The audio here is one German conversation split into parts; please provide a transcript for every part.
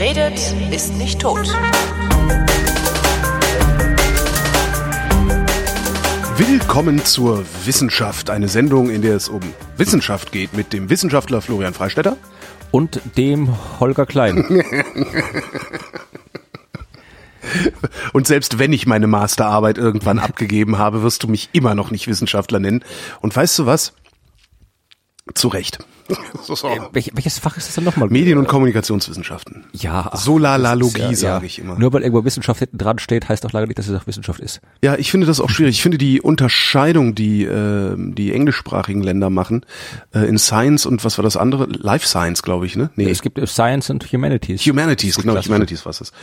Wer redet, ist nicht tot. Willkommen zur Wissenschaft, eine Sendung, in der es um Wissenschaft geht mit dem Wissenschaftler Florian Freistetter und dem Holger Klein. Und selbst wenn ich meine Masterarbeit irgendwann abgegeben habe, wirst du mich immer noch nicht Wissenschaftler nennen. Und weißt du was? Zu Recht. So. Äh, welch, welches Fach ist das denn nochmal? Medien- und Kommunikationswissenschaften. Ja. Solalalogie, ja, sage ich immer. Nur weil irgendwo Wissenschaft hinten dran steht, heißt doch lange nicht, dass es auch Wissenschaft ist. Ja, ich finde das auch schwierig. Ich finde die Unterscheidung, die äh, die englischsprachigen Länder machen, äh, in Science und was war das andere? Life Science, glaube ich, ne? Nee. Es gibt Science und Humanities. Humanities, genau. Humanities was ist.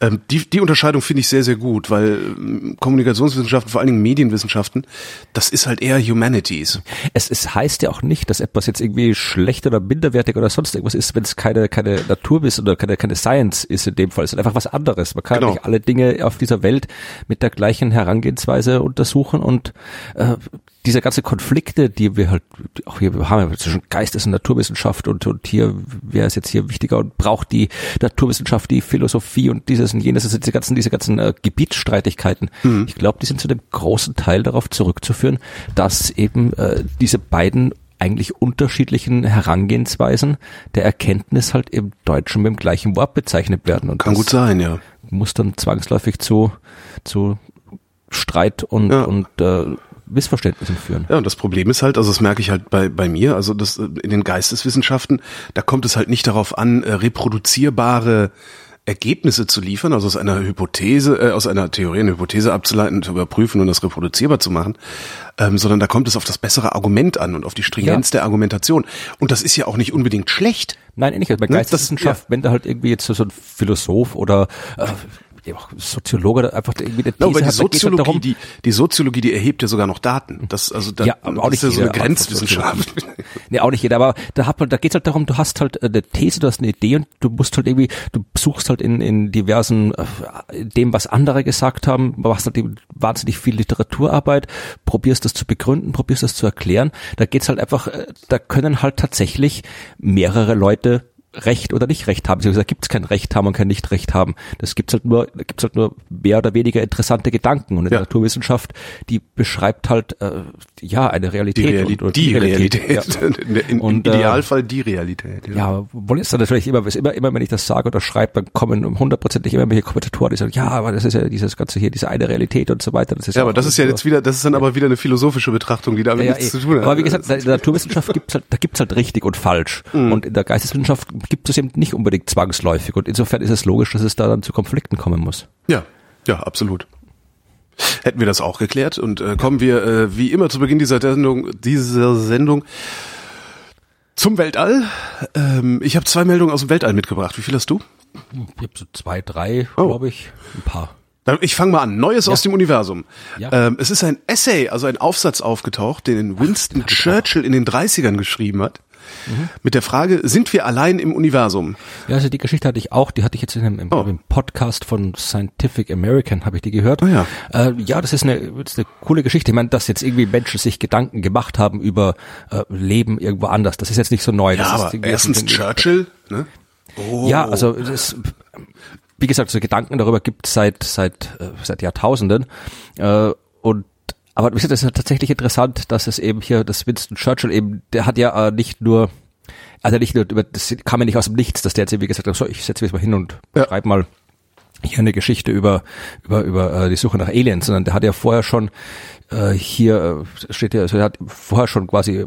Ähm, die, die Unterscheidung finde ich sehr, sehr gut, weil ähm, Kommunikationswissenschaften, vor allen Dingen Medienwissenschaften, das ist halt eher Humanities. Es, es heißt ja auch nicht, dass etwas jetzt irgendwie schlecht oder minderwertig oder sonst irgendwas ist, wenn es keine, keine Naturwissen oder keine, keine Science ist in dem Fall. Es ist einfach was anderes. Man kann genau. nicht alle Dinge auf dieser Welt mit der gleichen Herangehensweise untersuchen und äh, diese ganze Konflikte, die wir halt auch hier haben ja zwischen Geistes- und Naturwissenschaft und, und hier, wer ist jetzt hier wichtiger und braucht die Naturwissenschaft, die Philosophie und dieses und jenes, also diese ganzen, diese ganzen äh, Gebietsstreitigkeiten. Mhm. Ich glaube, die sind zu dem großen Teil darauf zurückzuführen, dass eben äh, diese beiden eigentlich unterschiedlichen Herangehensweisen der Erkenntnis halt im Deutschen mit dem gleichen Wort bezeichnet werden. Und Kann gut sein, ja. Muss dann zwangsläufig zu, zu Streit und, ja. und äh, Missverständnissen führen. Ja, und das Problem ist halt, also das merke ich halt bei, bei mir, also das in den Geisteswissenschaften, da kommt es halt nicht darauf an, äh, reproduzierbare Ergebnisse zu liefern, also aus einer Hypothese, äh, aus einer Theorie eine Hypothese abzuleiten, zu überprüfen und das reproduzierbar zu machen, ähm, sondern da kommt es auf das bessere Argument an und auf die Stringenz ja. der Argumentation. Und das ist ja auch nicht unbedingt schlecht. Nein, ähnlich. Bei Geisteswissenschaft, ja. wenn da halt irgendwie jetzt so ein Philosoph oder äh, Soziologe einfach irgendwie eine These no, aber die hat, Soziologie, darum, die, die Soziologie, die erhebt ja sogar noch Daten. Das, also da, ja, aber auch nicht ist ja so eine Grenzwissenschaft. nee, auch nicht jeder, aber da hat man, da geht's halt darum, du hast halt eine These, du hast eine Idee und du musst halt irgendwie, du suchst halt in, in diversen, in dem, was andere gesagt haben, machst halt eben wahnsinnig viel Literaturarbeit, probierst das zu begründen, probierst das zu erklären. Da geht's halt einfach, äh, da können halt tatsächlich mehrere Leute Recht oder nicht Recht haben. Gesagt, gibt es kein Recht haben und kein Nicht-Recht haben. Das gibt's halt nur, da gibt's halt nur mehr oder weniger interessante Gedanken. Und in ja. der Naturwissenschaft, die beschreibt halt äh, ja eine Realität. Die, Realität. Und, die, die Realität. Realität. Ja. Im und, äh, Idealfall die Realität. Ja, ja wohl ist dann natürlich immer, immer, immer, wenn ich das sage oder schreibe, dann kommen hundertprozentig immer welche Kommentatoren, die sagen, ja, aber das ist ja dieses ganze hier, diese eine Realität und so weiter. Das ist ja, aber das ist ja jetzt wieder, das ist dann aber wieder eine philosophische Betrachtung, die damit nichts zu tun hat. Aber wie gesagt, in der Naturwissenschaft gibt's halt, da gibt's halt richtig und falsch. Mhm. Und in der Geisteswissenschaft gibt es eben nicht unbedingt zwangsläufig. Und insofern ist es logisch, dass es da dann zu Konflikten kommen muss. Ja, ja, absolut. Hätten wir das auch geklärt und äh, kommen wir äh, wie immer zu Beginn dieser Sendung, dieser Sendung zum Weltall. Ähm, ich habe zwei Meldungen aus dem Weltall mitgebracht. Wie viel hast du? Ich habe so zwei, drei, oh. glaube ich, ein paar. Ich fange mal an. Neues ja. aus dem Universum. Ja. Ähm, es ist ein Essay, also ein Aufsatz aufgetaucht, den Winston Ach, Churchill in den 30ern geschrieben hat mhm. mit der Frage, sind wir allein im Universum? Ja, also die Geschichte hatte ich auch, die hatte ich jetzt in einem, im, oh. im Podcast von Scientific American, habe ich die gehört. Oh ja. Äh, ja, das ist eine, das ist eine coole Geschichte. Ich meine, dass jetzt irgendwie Menschen sich Gedanken gemacht haben über äh, Leben irgendwo anders, das ist jetzt nicht so neu. Ja, das aber ist erstens Churchill, ne? Oh. Ja, also das, wie gesagt, so Gedanken darüber gibt es seit seit äh, seit Jahrtausenden äh, und aber das ist tatsächlich interessant, dass es eben hier, das Winston Churchill eben, der hat ja äh, nicht nur, also nicht nur über, das kam ja nicht aus dem Nichts, dass der jetzt irgendwie gesagt hat, so, ich setze mich mal hin und ja. schreibe mal hier eine Geschichte über über über äh, die Suche nach Aliens, sondern der hat ja vorher schon äh, hier äh, steht ja, also er hat vorher schon quasi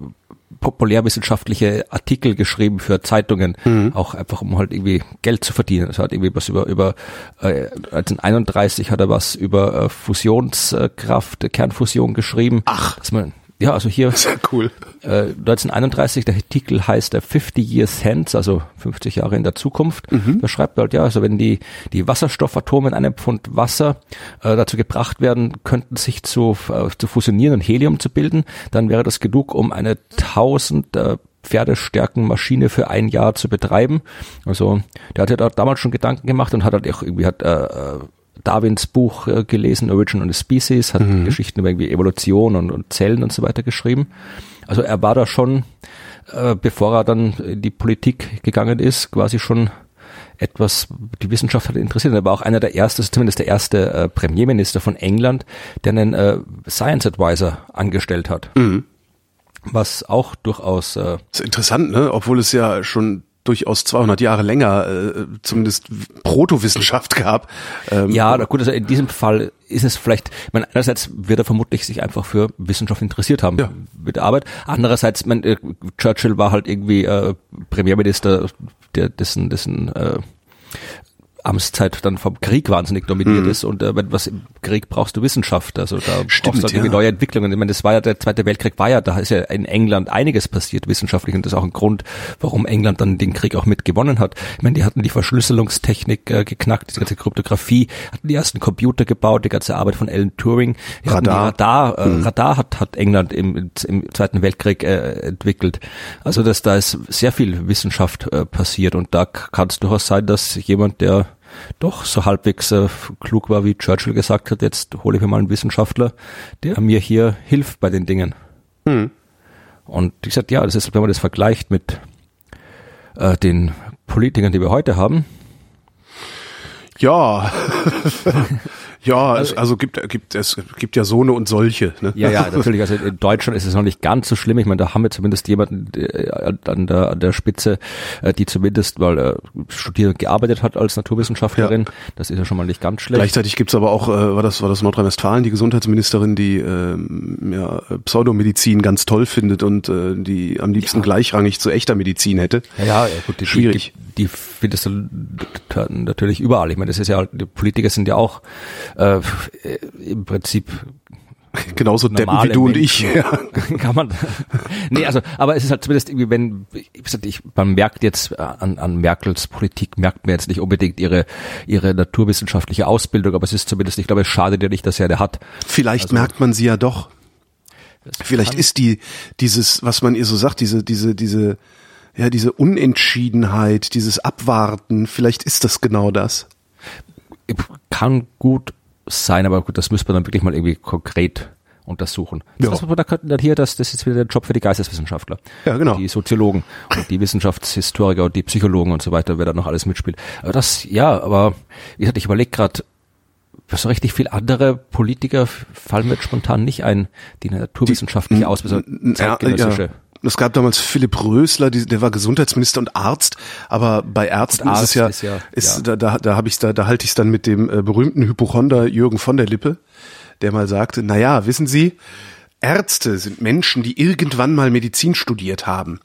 populärwissenschaftliche Artikel geschrieben für Zeitungen, mhm. auch einfach um halt irgendwie Geld zu verdienen. Also hat irgendwie was über über äh, 1931 hat er was über äh, Fusionskraft, Kernfusion geschrieben. Ach, dass man ja, also hier. Sehr cool. Äh, 1931, der Titel heißt der 50 Years Hence, also 50 Jahre in der Zukunft. Mhm. Da schreibt er halt, ja, also wenn die, die Wasserstoffatome in einem Pfund Wasser äh, dazu gebracht werden, könnten sich zu, äh, zu fusionieren und Helium zu bilden, dann wäre das genug, um eine 1000 äh, Pferdestärken Maschine für ein Jahr zu betreiben. Also der hat ja da damals schon Gedanken gemacht und hat halt auch irgendwie hat äh, äh Darwins Buch äh, gelesen, Origin and Species, hat mhm. Geschichten über irgendwie Evolution und, und, Zellen und so weiter geschrieben. Also er war da schon, äh, bevor er dann in die Politik gegangen ist, quasi schon etwas die Wissenschaft hat interessiert. Er war auch einer der ersten, zumindest der erste äh, Premierminister von England, der einen äh, Science Advisor angestellt hat. Mhm. Was auch durchaus. Äh, das ist interessant, ne? Obwohl es ja schon durchaus 200 Jahre länger äh, zumindest Protowissenschaft gab. Ähm, ja, gut, also in diesem Fall ist es vielleicht, ich meine, einerseits wird er vermutlich sich einfach für Wissenschaft interessiert haben ja. mit der Arbeit. Andererseits, mein, äh, Churchill war halt irgendwie äh, Premierminister, der dessen, dessen äh, Amtszeit dann vom Krieg wahnsinnig dominiert mhm. ist und äh, was im Krieg brauchst du Wissenschaft, also da Stimmt, brauchst du ja. neue Entwicklungen. Ich meine, das war ja der Zweite Weltkrieg war ja, da ist ja in England einiges passiert wissenschaftlich und das ist auch ein Grund, warum England dann den Krieg auch mit gewonnen hat. Ich meine, die hatten die Verschlüsselungstechnik äh, geknackt, die ganze Kryptographie, hatten die ersten Computer gebaut, die ganze Arbeit von Alan Turing, die Radar, Radar, äh, mhm. Radar hat hat England im, im Zweiten Weltkrieg äh, entwickelt. Also dass da ist sehr viel Wissenschaft äh, passiert und da kann es durchaus sein, dass jemand, der doch so halbwegs äh, klug war, wie Churchill gesagt hat, jetzt hole ich mir mal einen Wissenschaftler, der mir hier hilft bei den Dingen. Hm. Und ich sagte, ja, das ist, wenn man das vergleicht mit äh, den Politikern, die wir heute haben. Ja. Ja, also, es, also gibt, gibt, es gibt ja so eine und solche. Ne? Ja, ja, natürlich. Also in Deutschland ist es noch nicht ganz so schlimm. Ich meine, da haben wir zumindest jemanden äh, an der, an der Spitze, äh, die zumindest mal äh, studiert und gearbeitet hat als Naturwissenschaftlerin. Ja. Das ist ja schon mal nicht ganz schlecht. Gleichzeitig gibt's aber auch, äh, war das, war das Nordrhein-Westfalen, die Gesundheitsministerin, die äh, ja, Pseudomedizin ganz toll findet und äh, die am liebsten ja. gleichrangig zu echter Medizin hätte. Ja, ja gut, die, Schwierig. Die, die findest du natürlich überall. Ich meine, das ist ja, die Politiker sind ja auch äh, im Prinzip genauso deppen wie du und ich. Ja. Kann man. nee, also, aber es ist halt zumindest irgendwie, wenn, ich, man merkt jetzt an, an Merkels Politik, merkt man jetzt nicht unbedingt ihre, ihre naturwissenschaftliche Ausbildung, aber es ist zumindest, ich glaube, es schadet ja nicht, dass er der hat. Vielleicht also, merkt man sie ja doch. Vielleicht ist die, dieses, was man ihr so sagt, diese, diese, diese, ja, diese Unentschiedenheit, dieses Abwarten, vielleicht ist das genau das. Kann gut sein, aber gut, das müsste man dann wirklich mal irgendwie konkret untersuchen. Das, ja. was da könnten dann hier, das, das ist wieder der Job für die Geisteswissenschaftler. Ja, genau. Die Soziologen und die Wissenschaftshistoriker und die Psychologen und so weiter, wer da noch alles mitspielt. Aber das, ja, aber wie gesagt, ich überlege gerade, so richtig viel andere Politiker fallen mir spontan nicht ein, die naturwissenschaftliche Ausbildung, zeitgenössische. Ja, ja. Es gab damals Philipp Rösler, die, der war Gesundheitsminister und Arzt, aber bei Ärzten ist es ja, ist, ja, ist ja. da, da, da habe ich da, da halte ich es dann mit dem äh, berühmten Hypochonder Jürgen von der Lippe, der mal sagte, na ja, wissen Sie, Ärzte sind Menschen, die irgendwann mal Medizin studiert haben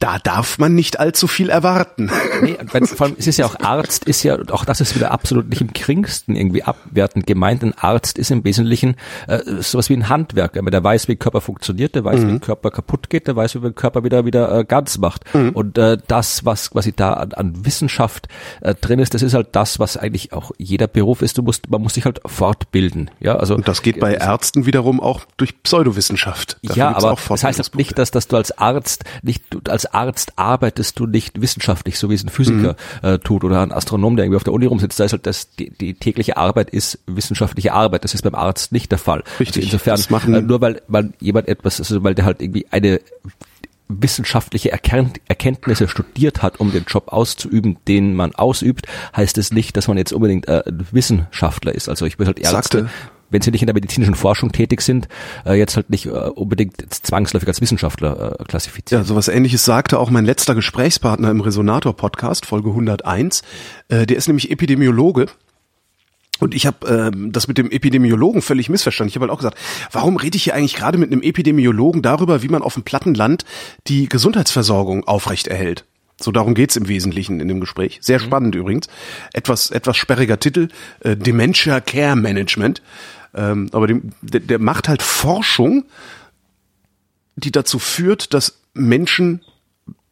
da darf man nicht allzu viel erwarten. Nee, weil, vor allem, es ist ja auch Arzt, ist ja, auch das ist wieder absolut nicht im geringsten irgendwie abwertend gemeint. Ein Arzt ist im Wesentlichen äh, sowas wie ein Handwerker. Der weiß, wie Körper funktioniert, der weiß, mhm. wie Körper kaputt geht, der weiß, wie man Körper wieder wieder äh, ganz macht. Mhm. Und äh, das, was quasi da an, an Wissenschaft äh, drin ist, das ist halt das, was eigentlich auch jeder Beruf ist. Du musst, man muss sich halt fortbilden. Ja, also und das geht bei Ärzten wiederum auch durch Pseudowissenschaft. Dafür ja, aber das heißt nicht, dass, dass du als Arzt nicht als Arzt arbeitest du nicht wissenschaftlich, so wie es ein Physiker mhm. äh, tut oder ein Astronom, der irgendwie auf der Uni rumsitzt. Da ist halt das, die, die tägliche Arbeit ist wissenschaftliche Arbeit. Das ist beim Arzt nicht der Fall. Richtig. Also insofern, äh, nur weil, weil jemand etwas, also weil der halt irgendwie eine wissenschaftliche Erkenntnisse studiert hat, um den Job auszuüben, den man ausübt, heißt es nicht, dass man jetzt unbedingt äh, Wissenschaftler ist. Also ich bin halt Ärzte, Sagte, wenn sie nicht in der medizinischen Forschung tätig sind, äh, jetzt halt nicht äh, unbedingt zwangsläufig als Wissenschaftler äh, klassifizieren. Ja, sowas ähnliches sagte auch mein letzter Gesprächspartner im Resonator-Podcast, Folge 101. Äh, der ist nämlich Epidemiologe und ich habe ähm, das mit dem Epidemiologen völlig missverstanden. Ich habe halt auch gesagt, warum rede ich hier eigentlich gerade mit einem Epidemiologen darüber, wie man auf dem Plattenland die Gesundheitsversorgung aufrechterhält? So darum geht's im Wesentlichen in dem Gespräch. Sehr mhm. spannend übrigens. Etwas, etwas sperriger Titel, äh, Dementia Care Management. Ähm, aber dem, der, der macht halt Forschung, die dazu führt, dass Menschen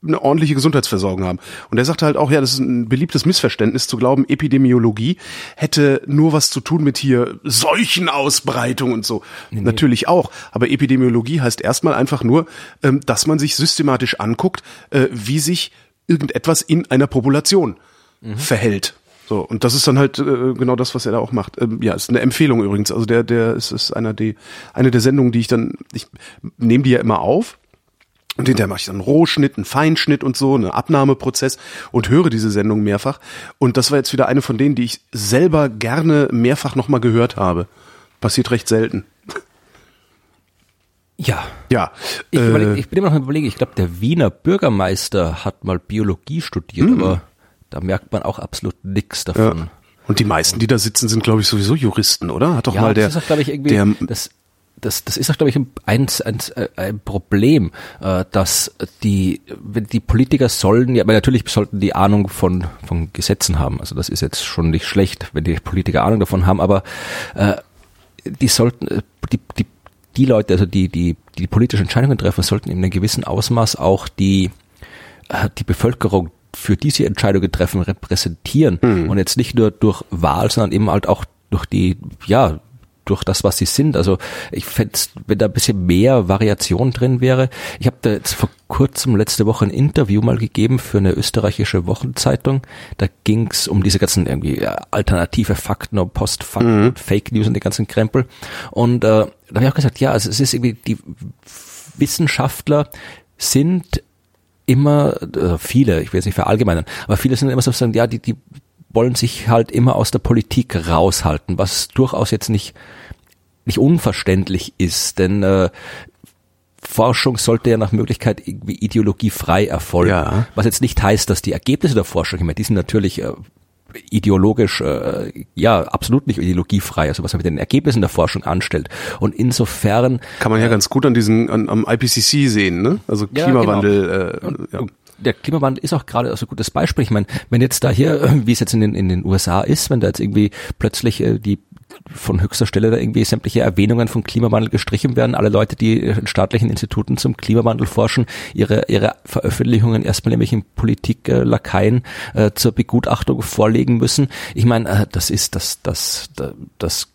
eine ordentliche Gesundheitsversorgung haben. Und er sagte halt auch, ja, das ist ein beliebtes Missverständnis zu glauben, Epidemiologie hätte nur was zu tun mit hier Seuchenausbreitung und so. Nee, Natürlich auch. Aber Epidemiologie heißt erstmal einfach nur, ähm, dass man sich systematisch anguckt, äh, wie sich irgendetwas in einer Population mhm. verhält. So, und das ist dann halt äh, genau das, was er da auch macht. Ähm, ja, ist eine Empfehlung übrigens. Also der, der ist, ist einer die, eine der Sendungen, die ich dann, ich nehme die ja immer auf Und hinterher mache ich dann einen Rohschnitt, einen Feinschnitt und so, einen Abnahmeprozess und höre diese Sendung mehrfach. Und das war jetzt wieder eine von denen, die ich selber gerne mehrfach nochmal gehört habe. Passiert recht selten. Ja. Ja. Ich, äh, überleg, ich bin immer noch überlegen, ich glaube, der Wiener Bürgermeister hat mal Biologie studiert, aber da merkt man auch absolut nichts ja. davon. Und die meisten, die da sitzen, sind, glaube ich, sowieso Juristen, oder? Hat doch Ja, mal der, das ist auch, glaube ich, irgendwie, der das, das, das ist auch, glaube ich, ein, ein, ein, ein Problem, äh, dass die, wenn die Politiker sollen, ja, aber natürlich sollten die Ahnung von, von Gesetzen haben. Also das ist jetzt schon nicht schlecht, wenn die Politiker Ahnung davon haben, aber äh, die sollten, äh, die, die, die Leute, also die, die, die politische Entscheidungen treffen, sollten in einem gewissen Ausmaß auch die, äh, die Bevölkerung für diese Entscheidungen treffen, repräsentieren und jetzt nicht nur durch Wahl, sondern eben halt auch durch die, ja, durch das, was sie sind. Also ich fände wenn da ein bisschen mehr Variation drin wäre. Ich habe da jetzt vor kurzem letzte Woche ein Interview mal gegeben für eine österreichische Wochenzeitung. Da ging's um diese ganzen irgendwie ja, alternative Fakten und Postfakten und Fake News und die ganzen Krempel. Und äh, da habe ich auch gesagt, ja, also es ist irgendwie die Wissenschaftler sind immer, äh, viele, ich will jetzt nicht verallgemeinern, aber viele sind immer so sagen, ja, die, die wollen sich halt immer aus der Politik raushalten, was durchaus jetzt nicht, nicht unverständlich ist, denn äh, Forschung sollte ja nach Möglichkeit irgendwie ideologiefrei erfolgen. Ja. Was jetzt nicht heißt, dass die Ergebnisse der Forschung, ich meine, die sind natürlich äh, ideologisch, äh, ja, absolut nicht ideologiefrei, also was man mit den Ergebnissen der Forschung anstellt. Und insofern kann man ja ganz gut an diesen, an, am IPCC sehen, ne? Also Ja, Klimawandel, genau. äh, ja. Der Klimawandel ist auch gerade so ein gutes Beispiel. Ich meine, wenn jetzt da hier, äh, wie es jetzt in den, in den USA ist, wenn da jetzt irgendwie plötzlich äh, die von höchster Stelle da irgendwie sämtliche Erwähnungen von Klimawandel gestrichen werden, alle Leute, die in staatlichen Instituten zum Klimawandel forschen, ihre, ihre Veröffentlichungen erstmal nämlich in Politik äh, zur Begutachtung vorlegen müssen. Ich meine, äh, das ist das, das, das, das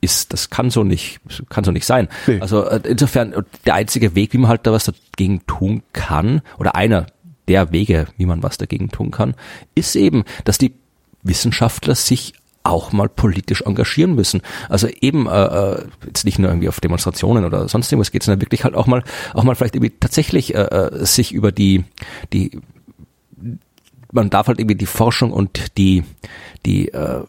ist, das kann so nicht, kann so nicht sein. Nee. Also äh, insofern der einzige Weg, wie man halt da was dagegen tun kann, oder einer der Wege, wie man was dagegen tun kann, ist eben, dass die Wissenschaftler sich auch mal politisch engagieren müssen. Also eben äh, äh, jetzt nicht nur irgendwie auf Demonstrationen oder sonst irgendwas geht, sondern wirklich halt auch mal auch mal vielleicht irgendwie tatsächlich äh, äh, sich über die die man darf halt irgendwie die Forschung und die die äh,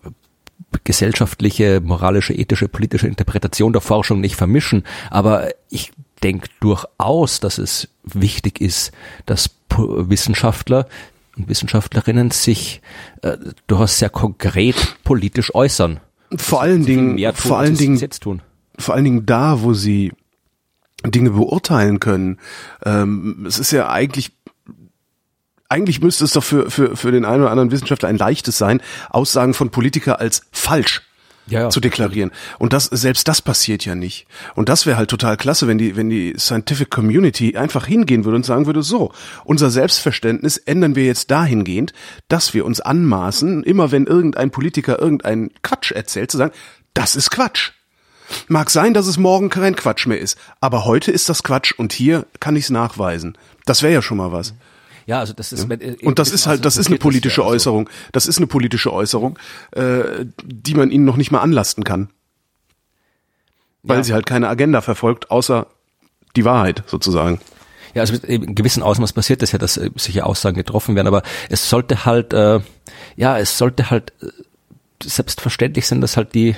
gesellschaftliche, moralische, ethische, politische Interpretation der Forschung nicht vermischen. Aber ich denke durchaus, dass es wichtig ist, dass Wissenschaftler und Wissenschaftlerinnen sich äh, durchaus sehr konkret politisch äußern. Vor allen Dingen, tun, vor allen Dingen, jetzt tun. vor allen Dingen da, wo sie Dinge beurteilen können. Ähm, es ist ja eigentlich eigentlich müsste es doch für, für, für den einen oder anderen Wissenschaftler ein leichtes sein, Aussagen von Politiker als falsch Ja, ja. zu deklarieren. Und das, selbst das passiert ja nicht. Und das wäre halt total klasse, wenn die, wenn die Scientific Community einfach hingehen würde und sagen würde, so, unser Selbstverständnis ändern wir jetzt dahingehend, dass wir uns anmaßen, immer wenn irgendein Politiker irgendeinen Quatsch erzählt, zu sagen, das ist Quatsch. Mag sein, dass es morgen kein Quatsch mehr ist, aber heute ist das Quatsch und hier kann ich es nachweisen. Das wäre ja schon mal was. Ja, also das ist äh, Und das ist halt, das ist eine politische Äußerung. Das ist eine politische Äußerung, äh, die man ihnen noch nicht mal anlasten kann. Weil Ja. sie halt keine Agenda verfolgt, außer die Wahrheit sozusagen. Ja, also in gewissem Ausmaß passiert das ja, dass äh, solche Aussagen getroffen werden, aber es sollte halt, äh, ja, es sollte halt äh, selbstverständlich sein, dass halt die,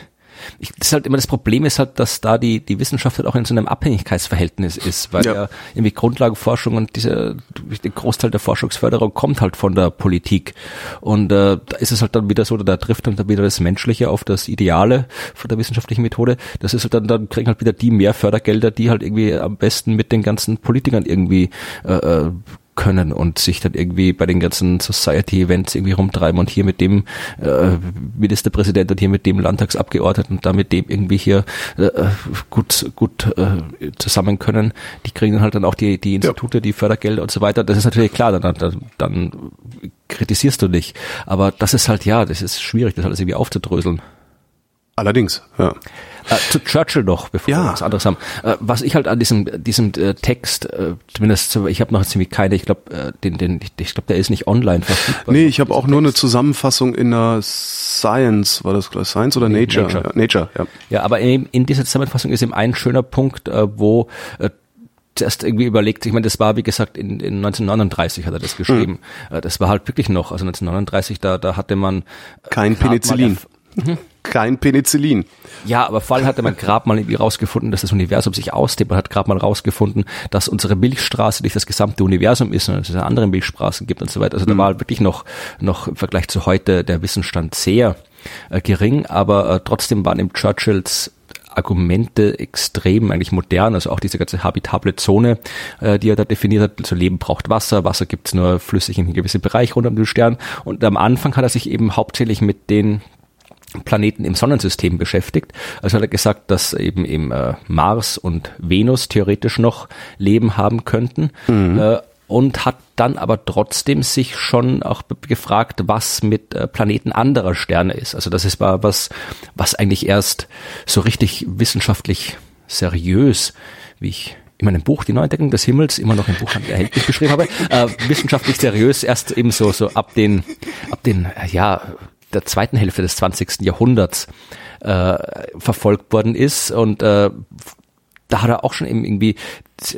ich, das ist halt immer das Problem ist halt, dass da die, die Wissenschaft halt auch in so einem Abhängigkeitsverhältnis ist, weil Ja. ja, irgendwie Grundlagenforschung und diese, der Großteil der Forschungsförderung kommt halt von der Politik. Und äh, da ist es halt dann wieder so, da trifft dann wieder das Menschliche auf das Ideale von der wissenschaftlichen Methode. Das ist halt dann, dann kriegen halt wieder die mehr Fördergelder, die halt irgendwie am besten mit den ganzen Politikern irgendwie äh, äh, können und sich dann irgendwie bei den ganzen Society-Events irgendwie rumtreiben und hier mit dem äh, Ministerpräsident und hier mit dem Landtagsabgeordneten und da mit dem irgendwie hier äh, gut gut äh, zusammen können. Die kriegen dann halt dann auch die die Institute, die Fördergelder und so weiter. Das ist natürlich klar, dann, dann, dann kritisierst du dich. Aber das ist halt ja, das ist schwierig, das alles irgendwie aufzudröseln. Allerdings, ja. Äh, zu Churchill noch, bevor Ja. wir was anderes haben. Äh, was ich halt an diesem diesem äh, Text, äh, zumindest ich habe noch ziemlich keine, ich glaube, äh, den den ich glaube, der ist nicht online verfügbar. Nee, ich habe auch nur eine Zusammenfassung in der Science, war das Science oder Nee, Nature? Nature. Ja, Nature, ja. Ja, aber in, in dieser Zusammenfassung ist eben ein schöner Punkt, äh, wo äh, zuerst irgendwie überlegt, ich meine, das war, wie gesagt, in, in 1939 hat er das geschrieben. Mhm. Das war halt wirklich noch, also 1939, da, da hatte man kein Penicillin. Mhm. Kein Penicillin. Ja, aber vor allem hatte man gerade mal irgendwie rausgefunden, dass das Universum sich ausdehnt. Man hat gerade mal rausgefunden, dass unsere Milchstraße nicht das gesamte Universum ist, sondern dass es andere Milchstraßen gibt und so weiter. Also mhm. da war wirklich noch, noch im Vergleich zu heute der Wissensstand sehr äh, gering, aber äh, trotzdem waren im Churchills Argumente extrem eigentlich modern, also auch diese ganze habitable Zone, äh, die er da definiert hat. Also Leben braucht Wasser, Wasser gibt's nur flüssig in einem gewissen Bereich rund um den Stern. Und am Anfang hat er sich eben hauptsächlich mit den Planeten im Sonnensystem beschäftigt. Also hat er gesagt, dass eben im äh, Mars und Venus theoretisch noch Leben haben könnten. Mhm. Äh, und hat dann aber trotzdem sich schon auch gefragt, was mit äh, Planeten anderer Sterne ist. Also das ist war was, was eigentlich erst so richtig wissenschaftlich seriös, wie ich in meinem Buch Die Neuentdeckung des Himmels, immer noch ein Buch erhältlich beschrieben habe, äh, wissenschaftlich seriös erst eben so, so ab den, ab den, äh, ja, der zweiten Hälfte des 20. Jahrhunderts äh, verfolgt worden ist und äh, da hat er auch schon irgendwie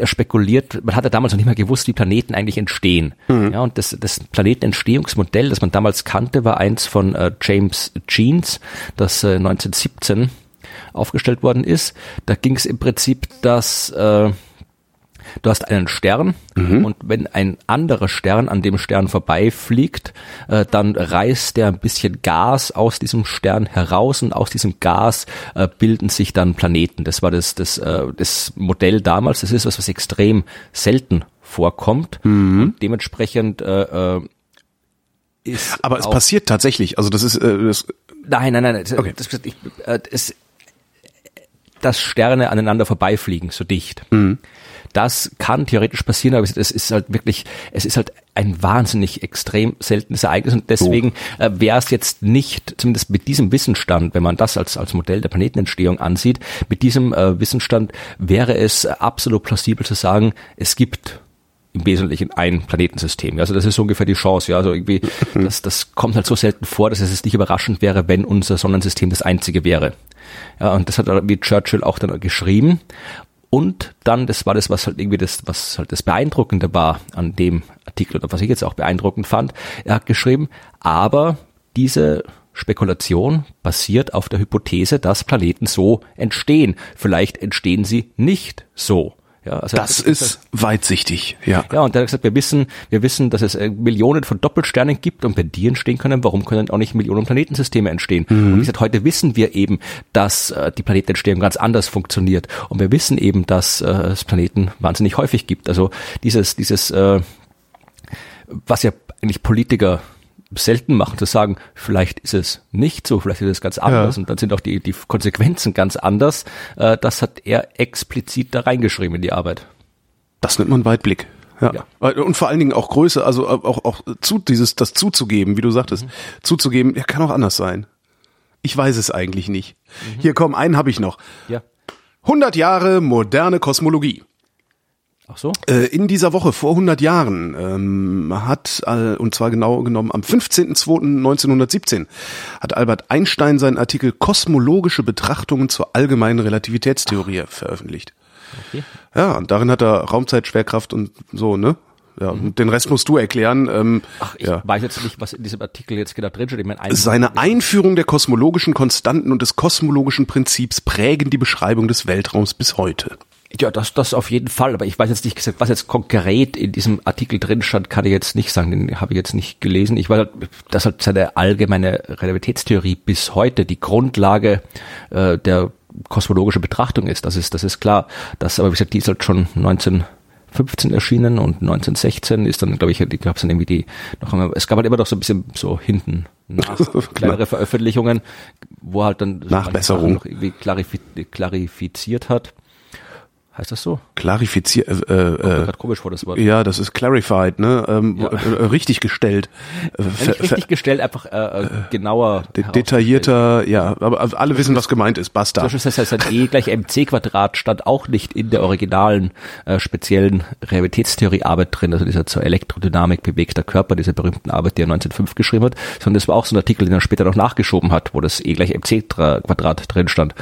spekuliert, man hatte damals noch nicht mal gewusst, wie Planeten eigentlich entstehen. Mhm. Ja, und das, das Planetenentstehungsmodell, das man damals kannte, war eins von äh, James Jeans, das äh, 1917 aufgestellt worden ist. Da ging es im Prinzip, dass äh, Du hast einen Stern mhm. und wenn ein anderer Stern an dem Stern vorbeifliegt, äh, dann reißt der ein bisschen Gas aus diesem Stern heraus und aus diesem Gas äh, bilden sich dann Planeten. Das war das, das, äh, das Modell damals. Das ist was, was extrem selten vorkommt mhm. und dementsprechend äh, äh, ist Aber es passiert tatsächlich. Also das ist äh, das Nein, nein, nein. Okay. Das, ich, äh, das, dass Sterne aneinander vorbeifliegen, so dicht. Mhm. Das kann theoretisch passieren, aber es ist halt wirklich, es ist halt ein wahnsinnig extrem seltenes Ereignis und deswegen äh, wäre es jetzt nicht, zumindest mit diesem Wissensstand, wenn man das als, als Modell der Planetenentstehung ansieht, mit diesem äh, Wissensstand wäre es absolut plausibel zu sagen, es gibt im Wesentlichen ein Planetensystem. Also das ist so ungefähr die Chance. Ja, also irgendwie, das, das kommt halt so selten vor, dass es nicht überraschend wäre, wenn unser Sonnensystem das einzige wäre. Ja, und das hat wie Churchill auch dann geschrieben. Und dann, das war das, was halt irgendwie das, was halt das Beeindruckende war an dem Artikel oder was ich jetzt auch beeindruckend fand. Er hat geschrieben, aber diese Spekulation basiert auf der Hypothese, dass Planeten so entstehen. Vielleicht entstehen sie nicht so. Ja, also das, ist weitsichtig, ja. Ja, und er hat gesagt, wir wissen, wir wissen, dass es äh, Millionen von Doppelsternen gibt und wenn die entstehen können, warum können auch nicht Millionen Planetensysteme entstehen? Mhm. Und wie gesagt, heute wissen wir eben, dass äh, die Planetenentstehung ganz anders funktioniert und wir wissen eben, dass äh, es Planeten wahnsinnig häufig gibt. Also dieses, dieses, äh, was ja eigentlich Politiker selten machen, zu sagen, vielleicht ist es nicht so, vielleicht ist es ganz anders ja. und dann sind auch die, die Konsequenzen ganz anders. Äh, das hat er explizit da reingeschrieben in die Arbeit. Das nennt man Weitblick. Ja. ja. Und vor allen Dingen auch Größe, also auch, auch zu, dieses, das zuzugeben, wie du sagtest, mhm. zuzugeben, ja, kann auch anders sein. Ich weiß es eigentlich nicht. Mhm. Hier komm, einen habe ich noch. Ja. 100 Jahre moderne Kosmologie. Ach so? Äh, in dieser Woche vor 100 Jahren ähm, hat, äh, und zwar genau genommen am 15.02.1917, hat Albert Einstein seinen Artikel Kosmologische Betrachtungen zur allgemeinen Relativitätstheorie Ach. veröffentlicht. Okay. Ja, und darin hat er Raumzeit, Schwerkraft und so, ne? Ja, mhm. den Rest musst du erklären. Ähm, Ach, ich ja. weiß jetzt nicht, was in diesem Artikel jetzt genau drin steht. Ich meine, Seine Einführung der kosmologischen Konstanten und des kosmologischen Prinzips prägen die Beschreibung des Weltraums bis heute. Ja, das, das auf jeden Fall. Aber ich weiß jetzt nicht was jetzt konkret in diesem Artikel drin stand, kann ich jetzt nicht sagen. Den habe ich jetzt nicht gelesen. Ich weiß, dass halt seine allgemeine Relativitätstheorie bis heute die Grundlage äh, der kosmologischen Betrachtung ist. Das ist, das ist klar. Das, aber wie gesagt, die ist halt schon 1915 erschienen und 1916 ist dann, glaube ich, die gab es dann irgendwie die noch einmal, es gab halt immer noch so ein bisschen so hinten nach kleinere Veröffentlichungen, wo halt dann Nachbesserung noch irgendwie klarifiziert hat. Heißt das so? Klarifiziert. Äh, äh, äh komisch vor das Wort. Ja, das ist clarified, ne? Ähm, ja. äh, richtig gestellt. Äh, richtig gestellt, einfach äh, äh, genauer. De detaillierter, ja, aber alle wissen, was gemeint ist. Basta. Das heißt, ein E gleich mc Quadrat stand auch nicht in der originalen äh, speziellen Realitätstheorie-Arbeit drin, also dieser zur Elektrodynamik bewegter Körper, diese berühmten Arbeit, die er 1905 geschrieben hat, sondern das war auch so ein Artikel, den er später noch nachgeschoben hat, wo das E gleich mc Quadrat drin stand.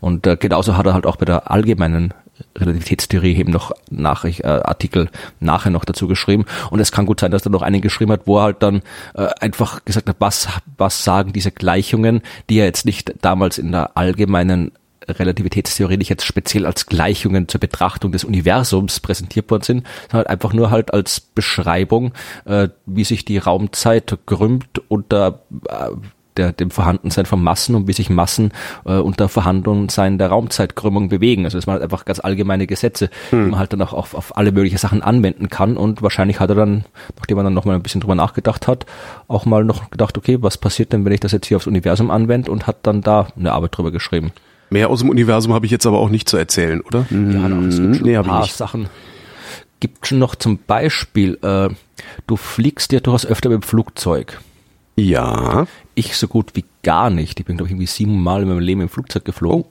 Und äh, genauso hat er halt auch bei der allgemeinen Relativitätstheorie eben noch Nachricht, äh, Artikel nachher noch dazu geschrieben. Und es kann gut sein, dass er noch einen geschrieben hat, wo er halt dann äh, einfach gesagt hat, was, was sagen diese Gleichungen, die er jetzt nicht damals in der allgemeinen Relativitätstheorie nicht jetzt speziell als Gleichungen zur Betrachtung des Universums präsentiert worden sind, sondern einfach nur halt als Beschreibung, äh, wie sich die Raumzeit krümmt unter äh, der, dem Vorhandensein von Massen und wie sich Massen äh, unter Vorhandensein der Raumzeitkrümmung bewegen. Also das waren halt einfach ganz allgemeine Gesetze, hm. die man halt dann auch auf, auf alle möglichen Sachen anwenden kann. Und wahrscheinlich hat er dann, nachdem er dann nochmal ein bisschen drüber nachgedacht hat, auch mal noch gedacht, okay, was passiert denn, wenn ich das jetzt hier aufs Universum anwende und hat dann da eine Arbeit drüber geschrieben. Mehr aus dem Universum habe ich jetzt aber auch nicht zu erzählen, oder? Ja, noch, es gibt schon nee, ein paar Sachen. Gibt schon noch zum Beispiel, äh, du fliegst ja durchaus öfter mit dem Flugzeug. Ja. Ich so gut wie gar nicht. Ich bin, glaube ich, irgendwie siebenmal in meinem Leben im Flugzeug geflogen.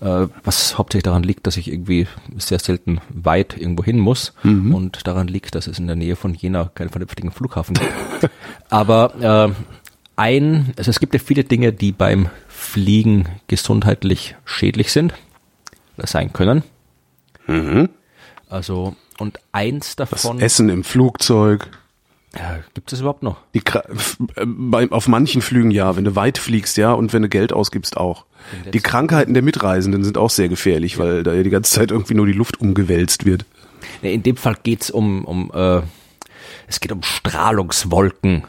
Oh. Äh, was hauptsächlich daran liegt, dass ich irgendwie sehr selten weit irgendwo hin muss. Mhm. Und daran liegt, dass es in der Nähe von Jena keinen vernünftigen Flughafen gibt. Aber äh, ein, also es gibt ja viele Dinge, die beim Fliegen gesundheitlich schädlich sind oder sein können. Mhm. Also, und eins davon. Das Essen im Flugzeug. Ja, gibt es überhaupt noch? Die, äh, bei, auf manchen Flügen ja, wenn du weit fliegst, ja, und wenn du Geld ausgibst auch. Die Krankheiten der Mitreisenden sind auch sehr gefährlich, ja. weil da ja die ganze Zeit irgendwie nur die Luft umgewälzt wird. In dem Fall geht's um, um äh, es geht um Strahlungswolken.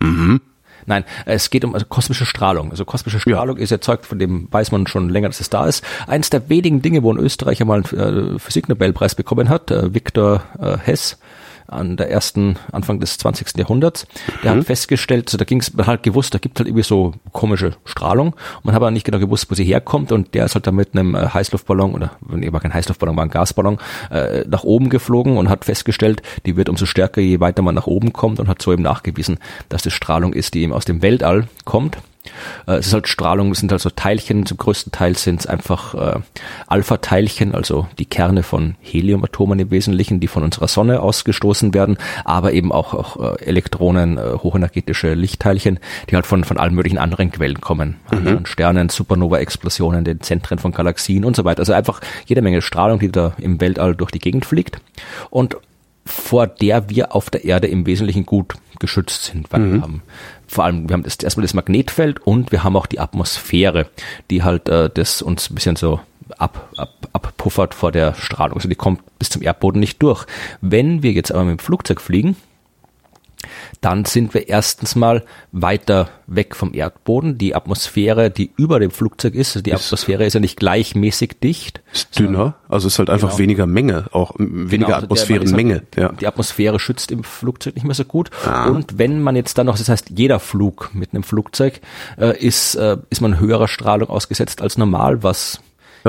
Mhm. Nein, es geht um also kosmische Strahlung. Also kosmische Strahlung ja. ist erzeugt, von dem weiß man schon länger, dass es da ist. Eins der wenigen Dinge, wo ein Österreicher mal einen äh, Physiknobelpreis bekommen hat, äh, Viktor äh, Hess, an der ersten, Anfang des 20. Jahrhunderts. Der mhm. hat festgestellt, also da ging es, man halt gewusst, da gibt halt irgendwie so komische Strahlung. Und man hat aber nicht genau gewusst, wo sie herkommt und der ist halt da mit einem äh, Heißluftballon oder, nee, war kein Heißluftballon, war ein Gasballon, äh, nach oben geflogen und hat festgestellt, die wird umso stärker, je weiter man nach oben kommt und hat so eben nachgewiesen, dass das Strahlung ist, die eben aus dem Weltall kommt. Äh, es ist halt Strahlung, es sind also Teilchen, zum größten Teil sind es einfach äh, Alpha-Teilchen, also die Kerne von Heliumatomen im Wesentlichen, die von unserer Sonne ausgestoßen werden, aber eben auch, auch äh, Elektronen, äh, hochenergetische Lichtteilchen, die halt von, von allen möglichen anderen Quellen kommen, mhm. anderen Sternen, Supernova-Explosionen, den Zentren von Galaxien und so weiter. Also einfach jede Menge Strahlung, die da im Weltall durch die Gegend fliegt. Und vor der wir auf der Erde im Wesentlichen gut geschützt sind, weil mhm. wir haben vor allem, wir haben das, erstmal das Magnetfeld und wir haben auch die Atmosphäre, die halt äh, das uns ein bisschen so ab, ab, abpuffert vor der Strahlung. Also die kommt bis zum Erdboden nicht durch. Wenn wir jetzt aber mit dem Flugzeug fliegen, dann sind wir erstens mal weiter weg vom Erdboden. Die Atmosphäre, die über dem Flugzeug ist, also die ist Atmosphäre ist ja nicht gleichmäßig dicht. Ist dünner, also ist halt einfach genau. weniger Menge, auch weniger genau, also Atmosphärenmenge. Ja. Die Atmosphäre schützt im Flugzeug nicht mehr so gut. Ah. Und wenn man jetzt dann noch, das heißt, jeder Flug mit einem Flugzeug äh, ist, äh, ist man höherer Strahlung ausgesetzt als normal, was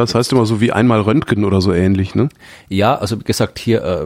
das heißt immer so wie einmal Röntgen oder so ähnlich, ne? Ja, also wie gesagt, hier äh,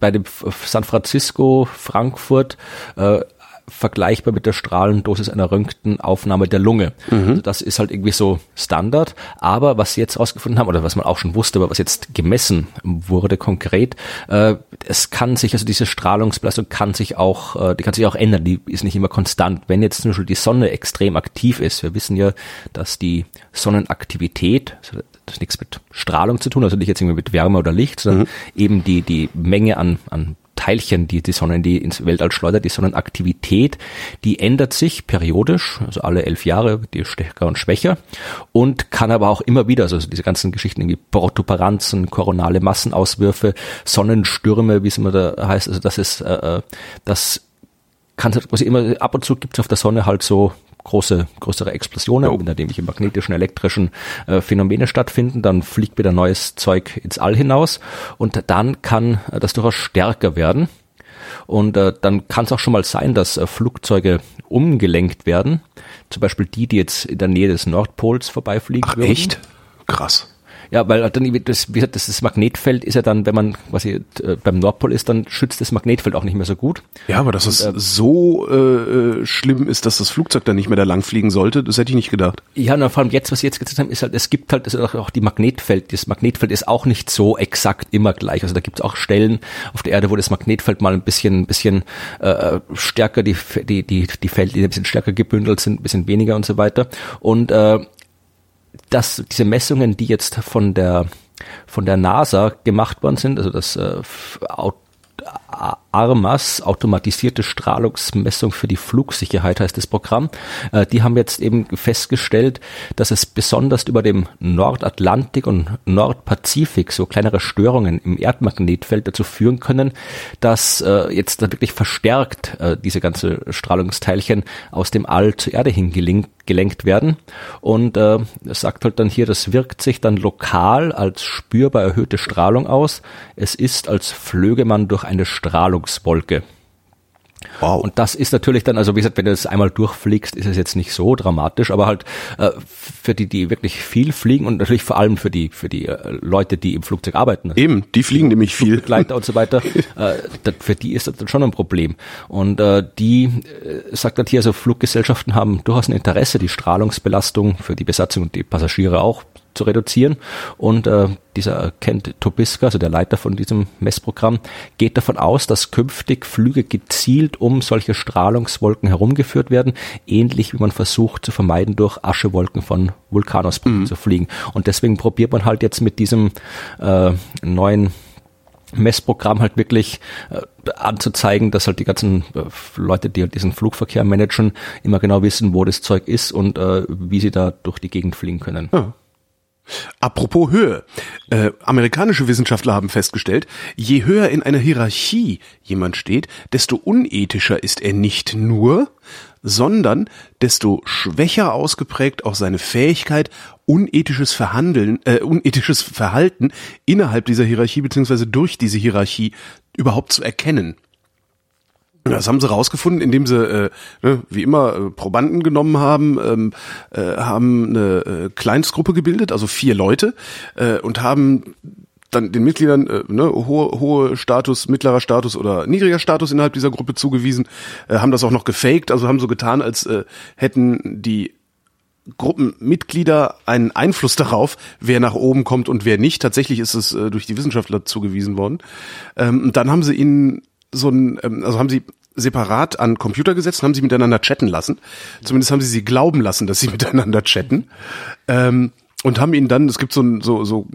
bei dem San Francisco, Frankfurt, äh, vergleichbar mit der Strahlendosis einer Röntgenaufnahme der Lunge. Mhm. Also das ist halt irgendwie so Standard. Aber was sie jetzt rausgefunden haben, oder was man auch schon wusste, aber was jetzt gemessen wurde konkret, äh, es kann sich, also diese Strahlungsbelastung kann sich auch, äh, die kann sich auch ändern, die ist nicht immer konstant. Wenn jetzt zum Beispiel die Sonne extrem aktiv ist, wir wissen ja, dass die Sonnenaktivität, also das hat nichts mit Strahlung zu tun, also nicht jetzt irgendwie mit Wärme oder Licht, sondern mhm. eben die, die Menge an, an Teilchen, die die Sonne in die ins Weltall schleudert, die Sonnenaktivität, die ändert sich periodisch, also alle elf Jahre, die stärker und schwächer und kann aber auch immer wieder, also diese ganzen Geschichten irgendwie Protuberanzen, koronale Massenauswürfe, Sonnenstürme, wie es immer da heißt, also das ist, äh, äh das kann quasi immer, ab und zu gibt es auf der Sonne halt so große, größere Explosionen, oh. in der irgendwelche magnetischen, elektrischen äh, Phänomene stattfinden, dann fliegt wieder neues Zeug ins All hinaus und dann kann äh, das durchaus stärker werden. Und äh, dann kann es auch schon mal sein, dass äh, Flugzeuge umgelenkt werden. Zum Beispiel die, die jetzt in der Nähe des Nordpols vorbeifliegen Ach, würden. Echt? Krass. Ja, weil dann das, wie gesagt, das, Magnetfeld ist ja dann, wenn man quasi äh, beim Nordpol ist, dann schützt das Magnetfeld auch nicht mehr so gut. Ja, aber dass es äh, so äh, schlimm ist, dass das Flugzeug dann nicht mehr da lang fliegen sollte, das hätte ich nicht gedacht. Ja, na, vor allem jetzt, was Sie jetzt gezeigt haben, ist halt, es gibt halt also auch die Magnetfeld, das Magnetfeld ist auch nicht so exakt immer gleich. Also da gibt es auch Stellen auf der Erde, wo das Magnetfeld mal ein bisschen, ein bisschen äh, stärker, die, die, die, die Felder ein bisschen stärker gebündelt sind, ein bisschen weniger und so weiter. Und äh, dass diese Messungen, die jetzt von der von der NASA gemacht worden sind, also das äh, ARMAS, automatisierte Strahlungsmessung für die Flugsicherheit heißt das Programm. Äh, die haben jetzt eben festgestellt, dass es besonders über dem Nordatlantik und Nordpazifik so kleinere Störungen im Erdmagnetfeld dazu führen können, dass äh, jetzt da wirklich verstärkt äh, diese ganze Strahlungsteilchen aus dem All zur Erde hingelingt gelenkt werden. Und äh, sagt halt dann hier, das wirkt sich dann lokal als spürbar erhöhte Strahlung aus. Es ist, als flöge man durch eine Strahlungswolke. Wow. Und das ist natürlich dann, also wie gesagt, wenn du das einmal durchfliegst, ist es jetzt nicht so dramatisch, aber halt äh, für die, die wirklich viel fliegen und natürlich vor allem für die, für die äh, Leute, die im Flugzeug arbeiten. Eben, die fliegen nämlich viel. Begleiter und so weiter, äh, das, für die ist das dann schon ein Problem. Und äh, die, äh, sagt dann hier, also Fluggesellschaften haben durchaus ein Interesse, die Strahlungsbelastung für die Besatzung und die Passagiere auch zu reduzieren. Und äh, dieser Kent Tobiska, also der Leiter von diesem Messprogramm, geht davon aus, dass künftig Flüge gezielt um solche Strahlungswolken herumgeführt werden, ähnlich wie man versucht zu vermeiden, durch Aschewolken von Vulkanausbrüchen mhm. zu fliegen. Und deswegen probiert man halt jetzt mit diesem äh, neuen Messprogramm halt wirklich äh, anzuzeigen, dass halt die ganzen äh, Leute, die halt diesen Flugverkehr managen, immer genau wissen, wo das Zeug ist und äh, wie sie da durch die Gegend fliegen können. Ja. Apropos Höhe. Äh, amerikanische Wissenschaftler haben festgestellt, je höher in einer Hierarchie jemand steht, desto unethischer ist er nicht nur, sondern desto schwächer ausgeprägt auch seine Fähigkeit, unethisches Verhandeln, äh, unethisches Verhalten innerhalb dieser Hierarchie beziehungsweise durch diese Hierarchie überhaupt zu erkennen. Das haben sie rausgefunden, indem sie, äh, ne, wie immer, äh, Probanden genommen haben, ähm, äh, haben eine äh, Kleinstgruppe gebildet, also vier Leute, äh, und haben dann den Mitgliedern äh, ne, hohe, hohe Status, mittlerer Status oder niedriger Status innerhalb dieser Gruppe zugewiesen, äh, haben das auch noch gefaked, also haben so getan, als äh, hätten die Gruppenmitglieder einen Einfluss darauf, wer nach oben kommt und wer nicht. Tatsächlich ist es äh, durch die Wissenschaftler zugewiesen worden. Ähm, dann haben sie ihnen so ein, ähm, also haben sie separat an Computer gesetzt und haben sie miteinander chatten lassen. Zumindest haben sie sie glauben lassen, dass sie miteinander chatten. Ähm, und haben ihnen dann, es gibt so ein, so, so,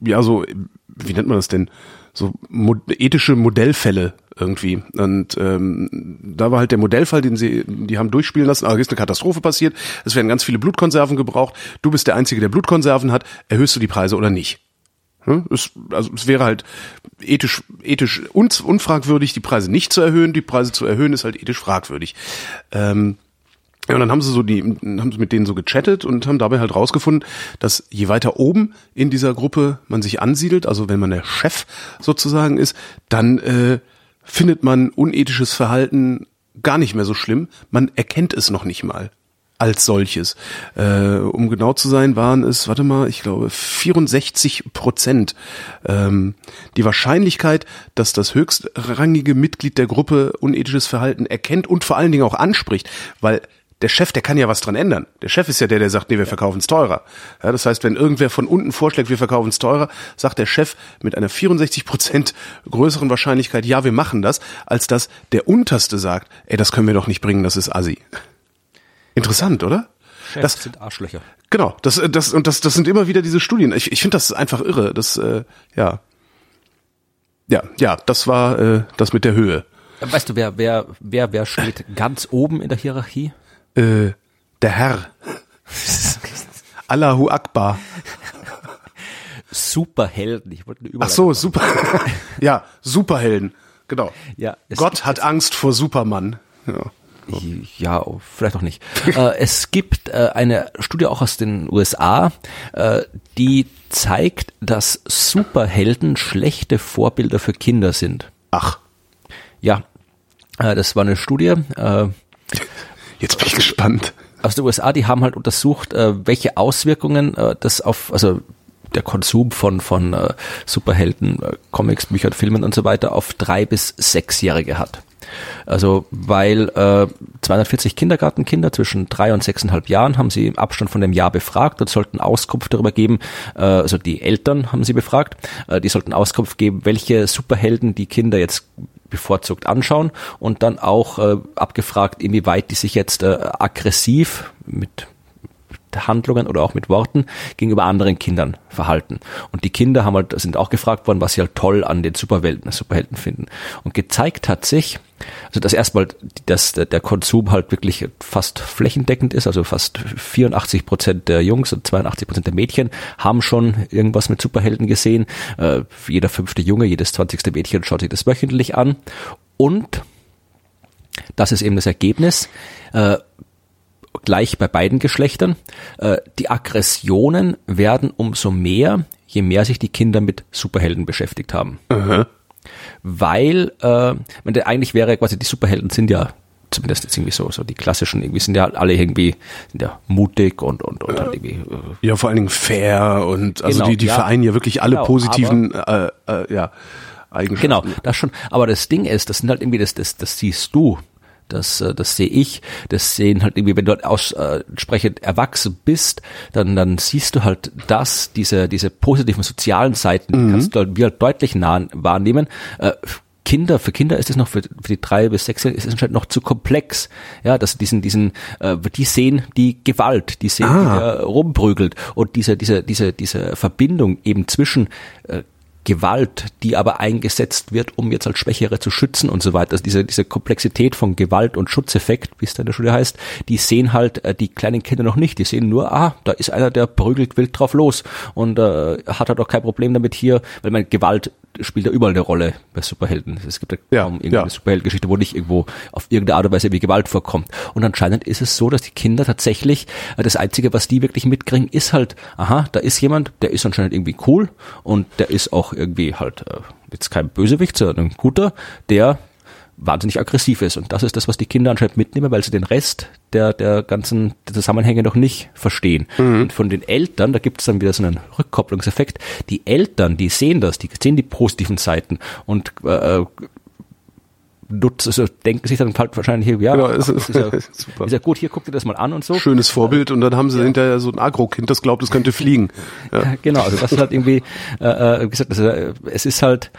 ja, so, wie nennt man das denn? So mo ethische Modellfälle irgendwie. Und ähm, da war halt der Modellfall, den sie, die haben durchspielen lassen, also ist eine Katastrophe passiert, es werden ganz viele Blutkonserven gebraucht, du bist der Einzige, der Blutkonserven hat, erhöhst du die Preise oder nicht? Es, also es wäre halt ethisch, ethisch un, unfragwürdig, die Preise nicht zu erhöhen. Die Preise zu erhöhen ist halt ethisch fragwürdig. Ähm, ja, und dann haben sie so die, haben sie mit denen so gechattet und haben dabei halt rausgefunden, dass je weiter oben in dieser Gruppe man sich ansiedelt, also wenn man der Chef sozusagen ist, dann äh, findet man unethisches Verhalten gar nicht mehr so schlimm. Man erkennt es noch nicht mal als solches. Äh, um genau zu sein, waren es, warte mal, ich glaube 64 Prozent. Ähm, die Wahrscheinlichkeit, dass das höchstrangige Mitglied der Gruppe unethisches Verhalten erkennt und vor allen Dingen auch anspricht, weil der Chef, der kann ja was dran ändern. Der Chef ist ja der, der sagt, nee, wir verkaufen es teurer. Ja, das heißt, wenn irgendwer von unten vorschlägt, wir verkaufen es teurer, sagt der Chef mit einer 64 Prozent größeren Wahrscheinlichkeit, ja, wir machen das, als dass der Unterste sagt, ey, das können wir doch nicht bringen, das ist assi. Interessant, oder? Chefs das sind Arschlöcher. Genau, das, das, und das, das sind immer wieder diese Studien. Ich, ich finde das einfach irre. Das, äh, ja. Ja, ja, das war äh, das mit der Höhe. Weißt du, wer, wer, wer, wer steht ganz oben in der Hierarchie? Äh, der Herr. Allahu Akbar. Superhelden. Ich wollte eine Ach so, machen. super. ja, Superhelden. Genau. Ja, Gott hat Angst vor Superman. Ja. Ja, vielleicht auch nicht. äh, es gibt äh, eine Studie auch aus den USA, äh, die zeigt, dass Superhelden schlechte Vorbilder für Kinder sind. Ach. Ja, das war eine Studie. Jetzt bin ich gespannt. Aus den USA, die haben halt untersucht, welche Auswirkungen das auf, also der Konsum von, von Superhelden, Comics, Büchern, Filmen und so weiter auf drei bis sechsjährige hat. Also weil äh, 240 Kindergartenkinder zwischen drei und sechseinhalb Jahren haben sie im Abstand von dem Jahr befragt und sollten Auskunft darüber geben, äh, also die Eltern haben sie befragt, äh, die sollten Auskunft geben, welche Superhelden die Kinder jetzt bevorzugt anschauen und dann auch äh, abgefragt, inwieweit die sich jetzt äh, aggressiv mit Handlungen oder auch mit Worten gegenüber anderen Kindern verhalten. Und die Kinder haben halt, sind auch gefragt worden, was sie halt toll an den Superwelten, Superhelden finden. Und gezeigt hat sich, also dass erstmal, dass der Konsum halt wirklich fast flächendeckend ist, also fast 84 Prozent der Jungs und 82 Prozent der Mädchen haben schon irgendwas mit Superhelden gesehen. Äh, jeder fünfte Junge, jedes zwanzigste Mädchen schaut sich das wöchentlich an. Und das ist eben das Ergebnis. Äh, gleich bei beiden Geschlechtern. Äh, die Aggressionen werden umso mehr, je mehr sich die Kinder mit Superhelden beschäftigt haben. Aha. Weil, äh, eigentlich wäre quasi die Superhelden sind ja zumindest jetzt irgendwie so, so die klassischen irgendwie sind ja alle irgendwie sind ja mutig und und und halt irgendwie äh, Ja, vor allen Dingen fair und also Genau, die, die ja. vereinen ja wirklich alle Genau, positiven äh, äh, ja, Eigenschaften. Genau, das schon. Aber das Ding ist, das sind halt irgendwie, das, das, das siehst du. Das, äh, das sehe ich, das sehen halt irgendwie, wenn du halt aus, äh, entsprechend erwachsen bist, dann, dann siehst du halt das, diese, diese positiven sozialen Seiten, die kannst du halt, wir halt deutlich nah wahrnehmen. Äh, Kinder, für Kinder ist es noch, für, für die drei bis sechs ist es anscheinend noch zu komplex. Ja, dass diesen, diesen, äh, die sehen die Gewalt, die sehen, Ah. wie der rumprügelt und diese, diese, diese, diese Verbindung eben zwischen äh, Gewalt, die aber eingesetzt wird, um jetzt als Schwächere zu schützen und so weiter. Also diese, diese Komplexität von Gewalt und Schutzeffekt, wie es da in der Schule heißt, die sehen halt äh, die kleinen Kinder noch nicht. Die sehen nur, ah, da ist einer, der prügelt wild drauf los und äh, hat halt auch kein Problem damit hier, weil man Gewalt spielt ja überall eine Rolle bei Superhelden. Es gibt ja Ja, kaum irgendeine ja. Superheldengeschichte, wo nicht irgendwo auf irgendeine Art und Weise wie Gewalt vorkommt. Und anscheinend ist es so, dass die Kinder tatsächlich, äh, das Einzige, was die wirklich mitkriegen, ist halt, aha, da ist jemand, der ist anscheinend irgendwie cool und der ist auch irgendwie halt äh, jetzt kein Bösewicht, sondern ein guter, der wahnsinnig aggressiv ist. Und das ist das, was die Kinder anscheinend mitnehmen, weil sie den Rest der, der ganzen Zusammenhänge noch nicht verstehen. Und von den Eltern, da gibt es dann wieder so einen Rückkopplungseffekt, die Eltern, die sehen das, die sehen die positiven Seiten und äh, nutzen, also denken sich dann halt wahrscheinlich, ja, Genau, ach, ist- ist, ja, super. ist ja gut, hier guck dir das mal an und so. Schönes Vorbild und dann haben sie hinterher so ein Agro-Kind, das glaubt, es könnte fliegen. Ja. Genau, also das ist halt irgendwie, äh, äh, wie gesagt, äh, es ist halt,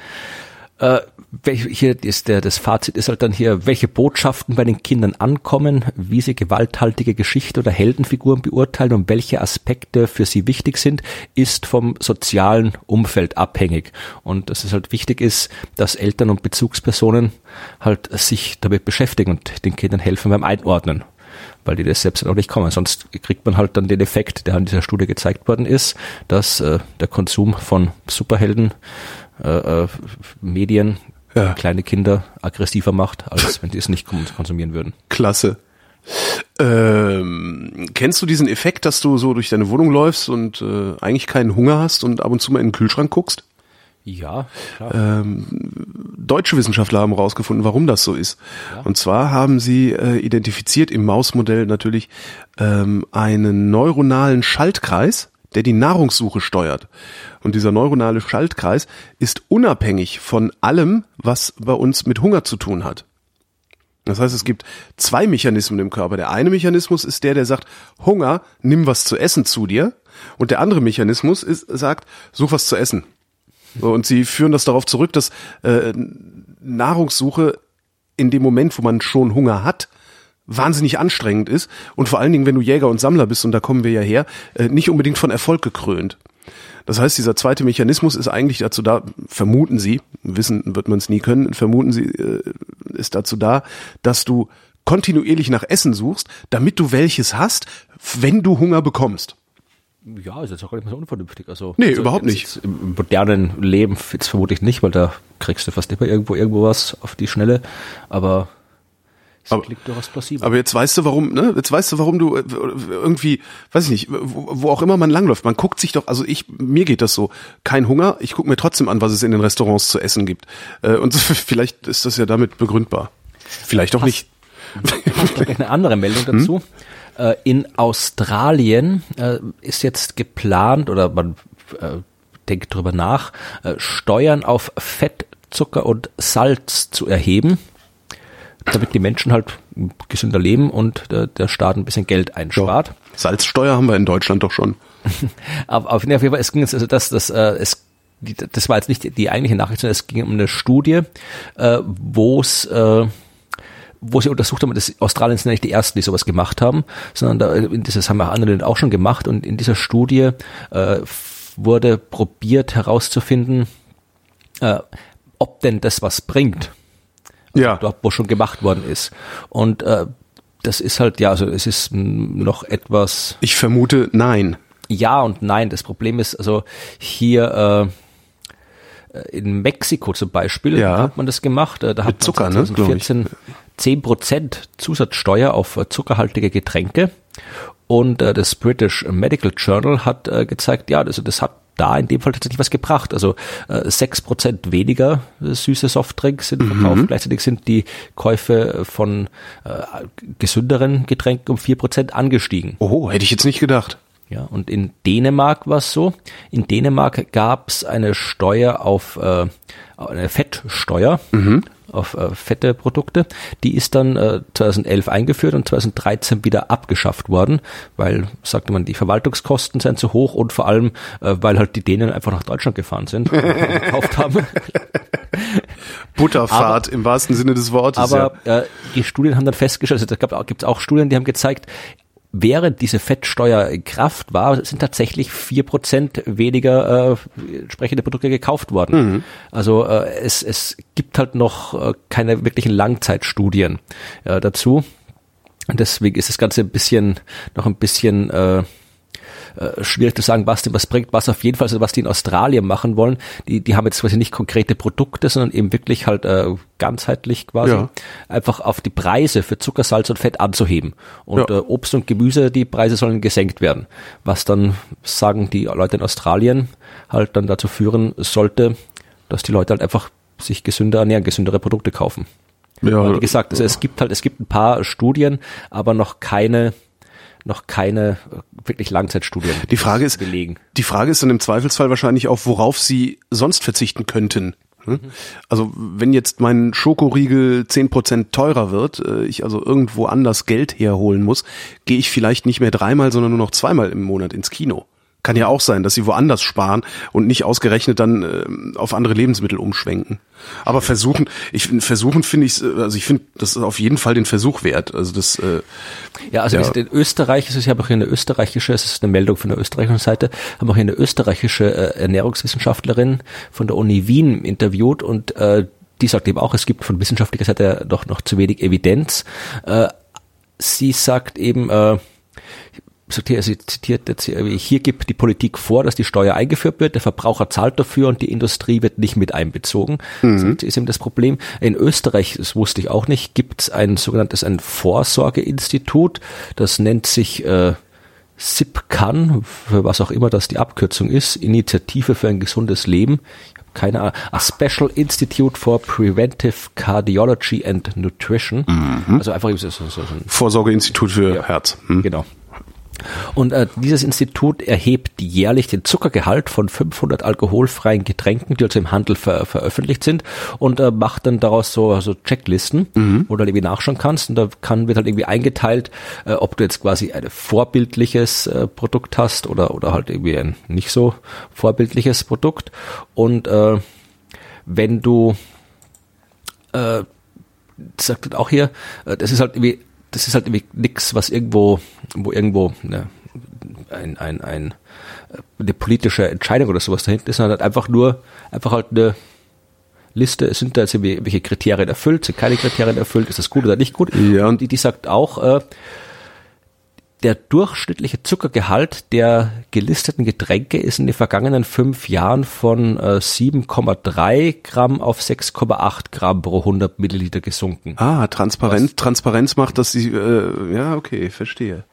äh, welch, hier ist der, das Fazit ist halt dann hier, welche Botschaften bei den Kindern ankommen, wie sie gewalthaltige Geschichte oder Heldenfiguren beurteilen und welche Aspekte für sie wichtig sind, ist vom sozialen Umfeld abhängig. Und dass es halt wichtig ist, dass Eltern und Bezugspersonen halt sich damit beschäftigen und den Kindern helfen beim Einordnen weil die das selbst auch nicht kommen. Sonst kriegt man halt dann den Effekt, der an dieser Studie gezeigt worden ist, dass äh, der Konsum von Superhelden, äh, äh, Medien, Ja. kleine Kinder aggressiver macht, als wenn die es nicht kon- konsumieren würden. Klasse. Ähm, kennst du diesen Effekt, dass du so durch deine Wohnung läufst und äh, eigentlich keinen Hunger hast und ab und zu mal in den Kühlschrank guckst? Ja, klar. Ähm, deutsche Wissenschaftler haben herausgefunden, warum das so ist. Und zwar haben sie äh, identifiziert im Mausmodell natürlich ähm, einen neuronalen Schaltkreis, der die Nahrungssuche steuert. Und dieser neuronale Schaltkreis ist unabhängig von allem, was bei uns mit Hunger zu tun hat. Das heißt, es gibt zwei Mechanismen im Körper. Der eine Mechanismus ist der, der sagt, Hunger, nimm was zu essen zu dir. Und der andere Mechanismus ist, sagt, such was zu essen. Und sie führen das darauf zurück, dass äh, Nahrungssuche in dem Moment, wo man schon Hunger hat, wahnsinnig anstrengend ist und vor allen Dingen, wenn du Jäger und Sammler bist, und da kommen wir ja her, äh, nicht unbedingt von Erfolg gekrönt. Das heißt, dieser zweite Mechanismus ist eigentlich dazu da, vermuten Sie, wissen wird man es nie können, vermuten Sie, äh, ist dazu da, dass du kontinuierlich nach Essen suchst, damit du welches hast, wenn du Hunger bekommst. Ja, ist jetzt auch gar nicht mehr so unvernünftig. Also, Nee, also überhaupt jetzt, nicht. Jetzt Im modernen Leben jetzt vermutlich nicht, weil da kriegst du fast immer irgendwo irgendwo was auf die Schnelle. Aber es Aber- klingt durchaus plausibel. Aber jetzt weißt du, warum, ne? Jetzt weißt du, warum du äh, irgendwie, weiß ich nicht, wo, wo auch immer man langläuft. Man guckt sich doch, also ich, mir geht das so, kein Hunger, ich gucke mir trotzdem an, was es in den Restaurants zu essen gibt. Äh, Und vielleicht ist das ja damit begründbar. Vielleicht auch nicht. Hast noch eine andere Meldung dazu. Äh, In Australien ist jetzt geplant oder man denkt drüber nach, Steuern auf Fett, Zucker und Salz zu erheben, damit die Menschen halt gesünder leben und äh, der Staat ein bisschen Geld einspart. Salzsteuer haben wir in Deutschland doch schon. Aber auf jeden Fall, es ging jetzt, also das, das, äh, es, die, das war jetzt nicht die, eigentliche Nachricht, sondern es ging um eine Studie, äh, wo es, äh, wo sie untersucht haben, das Australien sind nicht die ersten, die sowas gemacht haben, sondern da, das haben auch andere auch schon gemacht und in dieser Studie äh, wurde probiert herauszufinden, äh, ob denn das was bringt. Ja. Dort, wo schon gemacht worden ist. Und äh, das ist halt, ja, also es ist noch etwas. Ich vermute, nein. Ja und nein. Das Problem ist, also hier äh, in Mexiko zum Beispiel Ja. hat man das gemacht. Äh, Da hat Mit Zucker, man ne, glaub ich. 2014 10 Prozent Zusatzsteuer auf äh, zuckerhaltige Getränke. Und äh, das British Medical Journal hat äh, gezeigt, ja, also das hat da in dem Fall tatsächlich was gebracht. Also äh, 6% weniger äh, süße Softdrinks sind verkauft. Gleichzeitig sind die Käufe von äh, gesünderen Getränken um 4% angestiegen. Oh, hätte ich jetzt nicht gedacht. Ja, und in Dänemark war es so. In Dänemark gab es eine Steuer auf äh, eine Fettsteuer auf äh, fette Produkte. Die ist dann äh, 2011 eingeführt und 2013 wieder abgeschafft worden, weil sagte man, die Verwaltungskosten sind zu hoch und vor allem, äh, weil halt die Dänen einfach nach Deutschland gefahren sind und gekauft haben. Butterfahrt im wahrsten Sinne des Wortes. Aber äh, die Studien haben dann festgestellt, also da gibt es auch Studien, die haben gezeigt, während diese Fettsteuer in Kraft war, sind tatsächlich vier Prozent weniger äh, entsprechende Produkte gekauft worden. Also äh, es, es gibt halt noch äh, keine wirklichen Langzeitstudien äh, dazu. Und deswegen ist das Ganze ein bisschen, noch ein bisschen äh, äh, schwierig zu sagen, was denn was bringt, was auf jeden Fall, also was die in Australien machen wollen, die, die haben jetzt quasi nicht konkrete Produkte, sondern eben wirklich halt äh, ganzheitlich quasi Ja. einfach auf die Preise für Zucker, Salz und Fett anzuheben. Und Ja. äh, Obst und Gemüse, die Preise sollen gesenkt werden. Was dann, sagen die Leute in Australien, halt dann dazu führen sollte, dass die Leute halt einfach sich gesünder ernähren, gesündere Produkte kaufen. ja. Weil, wie gesagt, also es gibt halt, es gibt ein paar Studien, aber noch keine, noch keine äh, wirklich Langzeitstudien. Die Frage ist, belegen. die Frage ist dann im Zweifelsfall wahrscheinlich auch, worauf sie sonst verzichten könnten. Hm? Also wenn jetzt mein Schokoriegel 10% teurer wird, äh, ich also irgendwo anders Geld herholen muss, gehe ich vielleicht nicht mehr dreimal, sondern nur noch zweimal im Monat ins Kino. Kann ja auch sein, dass sie woanders sparen und nicht ausgerechnet dann ähm, auf andere Lebensmittel umschwenken. Aber versuchen, ich versuchen finde ich, also ich finde, das ist auf jeden Fall den Versuch wert. Also das, äh, Ja, also Ja. in Österreich, es ist ja auch hier eine österreichische, es ist eine Meldung von der österreichischen Seite, haben auch hier eine österreichische äh, Ernährungswissenschaftlerin von der Uni Wien interviewt und äh, die sagt eben auch, es gibt von wissenschaftlicher Seite doch noch zu wenig Evidenz. Äh, sie sagt eben, äh, sie zitiert jetzt hier, hier gibt die Politik vor, dass die Steuer eingeführt wird, der Verbraucher zahlt dafür und die Industrie wird nicht mit einbezogen. Das ist eben das Problem. In Österreich, das wusste ich auch nicht, gibt es ein sogenanntes ein Vorsorgeinstitut, das nennt sich äh, SIPCAN, für was auch immer das die Abkürzung ist, Initiative für ein gesundes Leben. Ich habe keine Ahnung. A Special Institute for Preventive Cardiology and Nutrition. Also einfach so, so, so ein Vorsorgeinstitut für Ja. Herz. Hm? Genau. Und äh, dieses Institut erhebt jährlich den Zuckergehalt von 500 alkoholfreien Getränken, die also im Handel ver veröffentlicht sind, und äh, macht dann daraus so, so Checklisten, wo du halt irgendwie nachschauen kannst. Und da kann, wird halt irgendwie eingeteilt, äh, ob du jetzt quasi ein vorbildliches äh, Produkt hast oder, oder halt irgendwie ein nicht so vorbildliches Produkt. Und äh, wenn du äh, das sagt auch hier, äh, das ist halt irgendwie, das ist halt nix, was irgendwo, wo irgendwo ne, ein, ein, ein, eine politische Entscheidung oder sowas dahinter ist, sondern halt einfach nur, einfach halt eine Liste, sind da jetzt irgendwie welche Kriterien erfüllt, sind keine Kriterien erfüllt, ist das gut oder nicht gut? Ja. Und die, die sagt auch, äh, der durchschnittliche Zuckergehalt der gelisteten Getränke ist in den vergangenen fünf Jahren von äh, 7,3 Gramm auf 6,8 Gramm pro 100 Milliliter gesunken. Ah, Transparenz, Transparenz macht, dass sie, äh, ja, okay, verstehe.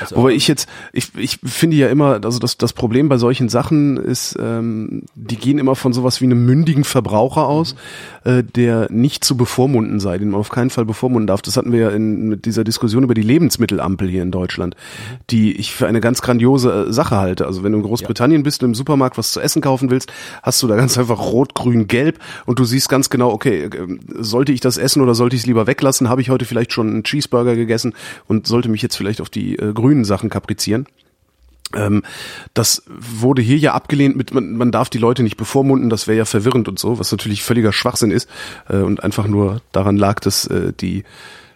Also- Wobei ich jetzt, ich, ich finde ja immer, also das, das Problem bei solchen Sachen ist, ähm, die gehen immer von sowas wie einem mündigen Verbraucher aus, äh, der nicht zu bevormunden sei, den man auf keinen Fall bevormunden darf. Das hatten wir ja in, mit dieser Diskussion über die Lebensmittelampel hier in Deutschland, die ich für eine ganz grandiose äh, Sache halte. Also wenn du in Großbritannien bist und im Supermarkt was zu essen kaufen willst, hast du da ganz einfach rot, grün, gelb und du siehst ganz genau, okay, äh, sollte ich das essen oder sollte ich es lieber weglassen? Habe ich heute vielleicht schon einen Cheeseburger gegessen und sollte mich jetzt vielleicht auf die äh, grünen Sachen kaprizieren? Ähm, das wurde hier ja abgelehnt mit, man, man darf die Leute nicht bevormunden, das wäre ja verwirrend und so, was natürlich völliger Schwachsinn ist äh, und einfach nur daran lag, dass äh, die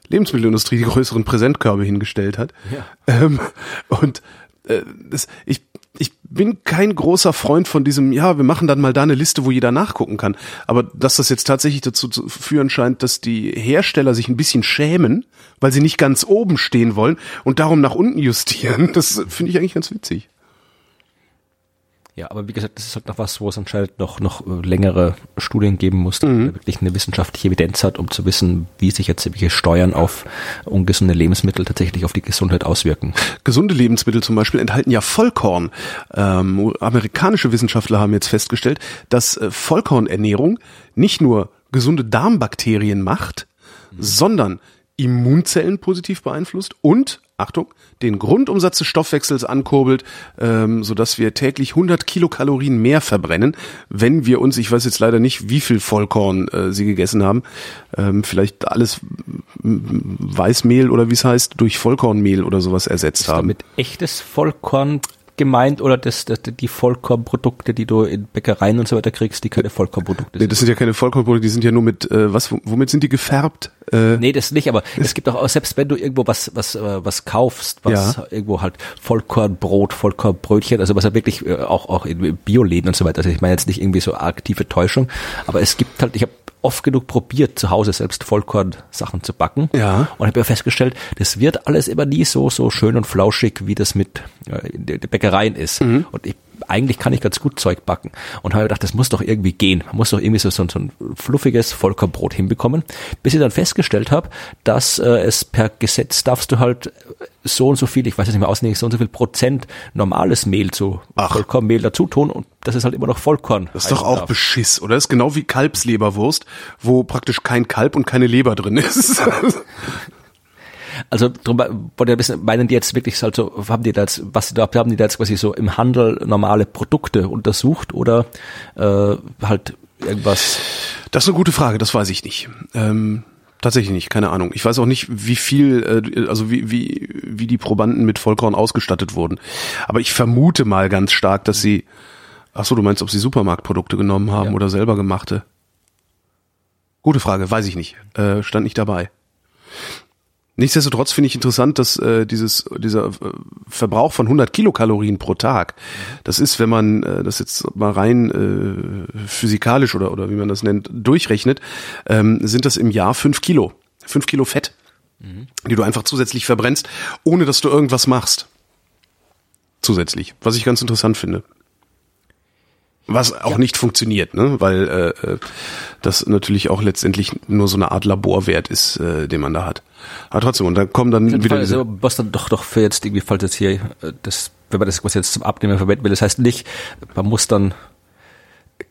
Lebensmittelindustrie die größeren Präsentkörbe hingestellt hat. Ja. Ähm, und äh, das, ich, ich bin kein großer Freund von diesem, ja, wir machen dann mal da eine Liste, wo jeder nachgucken kann. Aber dass das jetzt tatsächlich dazu zu führen scheint, dass die Hersteller sich ein bisschen schämen, weil sie nicht ganz oben stehen wollen und darum nach unten justieren, das finde ich eigentlich ganz witzig. Ja, aber wie gesagt, das ist halt noch was, wo es anscheinend noch, noch äh, längere Studien geben muss, damit man wirklich eine wissenschaftliche Evidenz hat, um zu wissen, wie sich jetzt welche Steuern auf ungesunde Lebensmittel tatsächlich auf die Gesundheit auswirken. Gesunde Lebensmittel zum Beispiel enthalten ja Vollkorn. Ähm, amerikanische Wissenschaftler haben jetzt festgestellt, dass äh, Vollkornernährung nicht nur gesunde Darmbakterien macht, sondern Immunzellen positiv beeinflusst und, Achtung, den Grundumsatz des Stoffwechsels ankurbelt, ähm, sodass wir täglich 100 Kilokalorien mehr verbrennen, wenn wir uns, ich weiß jetzt leider nicht, wie viel Vollkorn äh, sie gegessen haben, ähm, vielleicht alles Weißmehl oder wie es heißt, durch Vollkornmehl oder sowas ersetzt Ist haben. damit echtes Vollkorn gemeint oder das, das, die Vollkornprodukte, die du in Bäckereien und so weiter kriegst, die keine Vollkornprodukte Nee, sind? das sind ja keine Vollkornprodukte, die sind ja nur mit, äh, was, womit sind die gefärbt? Äh, Nee, das nicht, aber es gibt auch, selbst wenn du irgendwo was, was, äh, was kaufst, was Ja. irgendwo halt Vollkornbrot, Vollkornbrötchen, also was halt wirklich äh, auch, auch in Bioläden und so weiter, also ich meine jetzt nicht irgendwie so aktive Täuschung, aber es gibt halt, ich habe oft genug probiert, zu Hause selbst Vollkornsachen zu backen. Ja. Und habe ja festgestellt, das wird alles immer nie so, so schön und flauschig, wie das mit äh, in den Bäckereien ist. Mhm. Und ich, eigentlich kann ich ganz gut Zeug backen. Und habe gedacht, das muss doch irgendwie gehen. Man muss doch irgendwie so, so, so ein fluffiges Vollkornbrot hinbekommen. Bis ich dann festgestellt habe, dass äh, es per Gesetz darfst du halt so und so viel, ich weiß jetzt nicht mehr auswendig, so und so viel Prozent normales Mehl zu Ach. Vollkornmehl dazu tun und das ist halt immer noch Vollkorn. Das ist doch auch darf. Beschiss, oder? Das ist genau wie Kalbsleberwurst, wo praktisch kein Kalb und keine Leber drin ist. Also drum wollte ich ein bisschen, meinen die jetzt wirklich halt so, haben die da jetzt, was sie da haben die da jetzt quasi so im Handel normale Produkte untersucht oder äh, halt irgendwas? Das ist eine gute Frage, das weiß ich nicht. Ähm, tatsächlich nicht, keine Ahnung. Ich weiß auch nicht, wie viel, äh, also wie, wie, wie die Probanden mit Vollkorn ausgestattet wurden. Aber ich vermute mal ganz stark, dass sie, ach so, du meinst, ob sie Supermarktprodukte genommen haben Ja. oder selber gemachte? Gute Frage, weiß ich nicht. Äh, stand nicht dabei. Nichtsdestotrotz finde ich interessant, dass äh, dieses dieser äh, Verbrauch von 100 Kilokalorien pro Tag, das ist, wenn man äh, das jetzt mal rein äh, physikalisch oder oder wie man das nennt durchrechnet, ähm, sind das im Jahr fünf Kilo, fünf Kilo Fett, die du einfach zusätzlich verbrennst, ohne dass du irgendwas machst. Zusätzlich, was ich ganz interessant finde. Was auch nicht funktioniert, ne? weil äh, äh, das natürlich auch letztendlich nur so eine Art Laborwert ist, äh, den man da hat. Aber trotzdem, und dann kommen dann wieder diese, also was dann doch doch für jetzt irgendwie, falls jetzt hier äh, das, wenn man das quasi jetzt zum Abnehmen verwenden will, das heißt nicht, man muss dann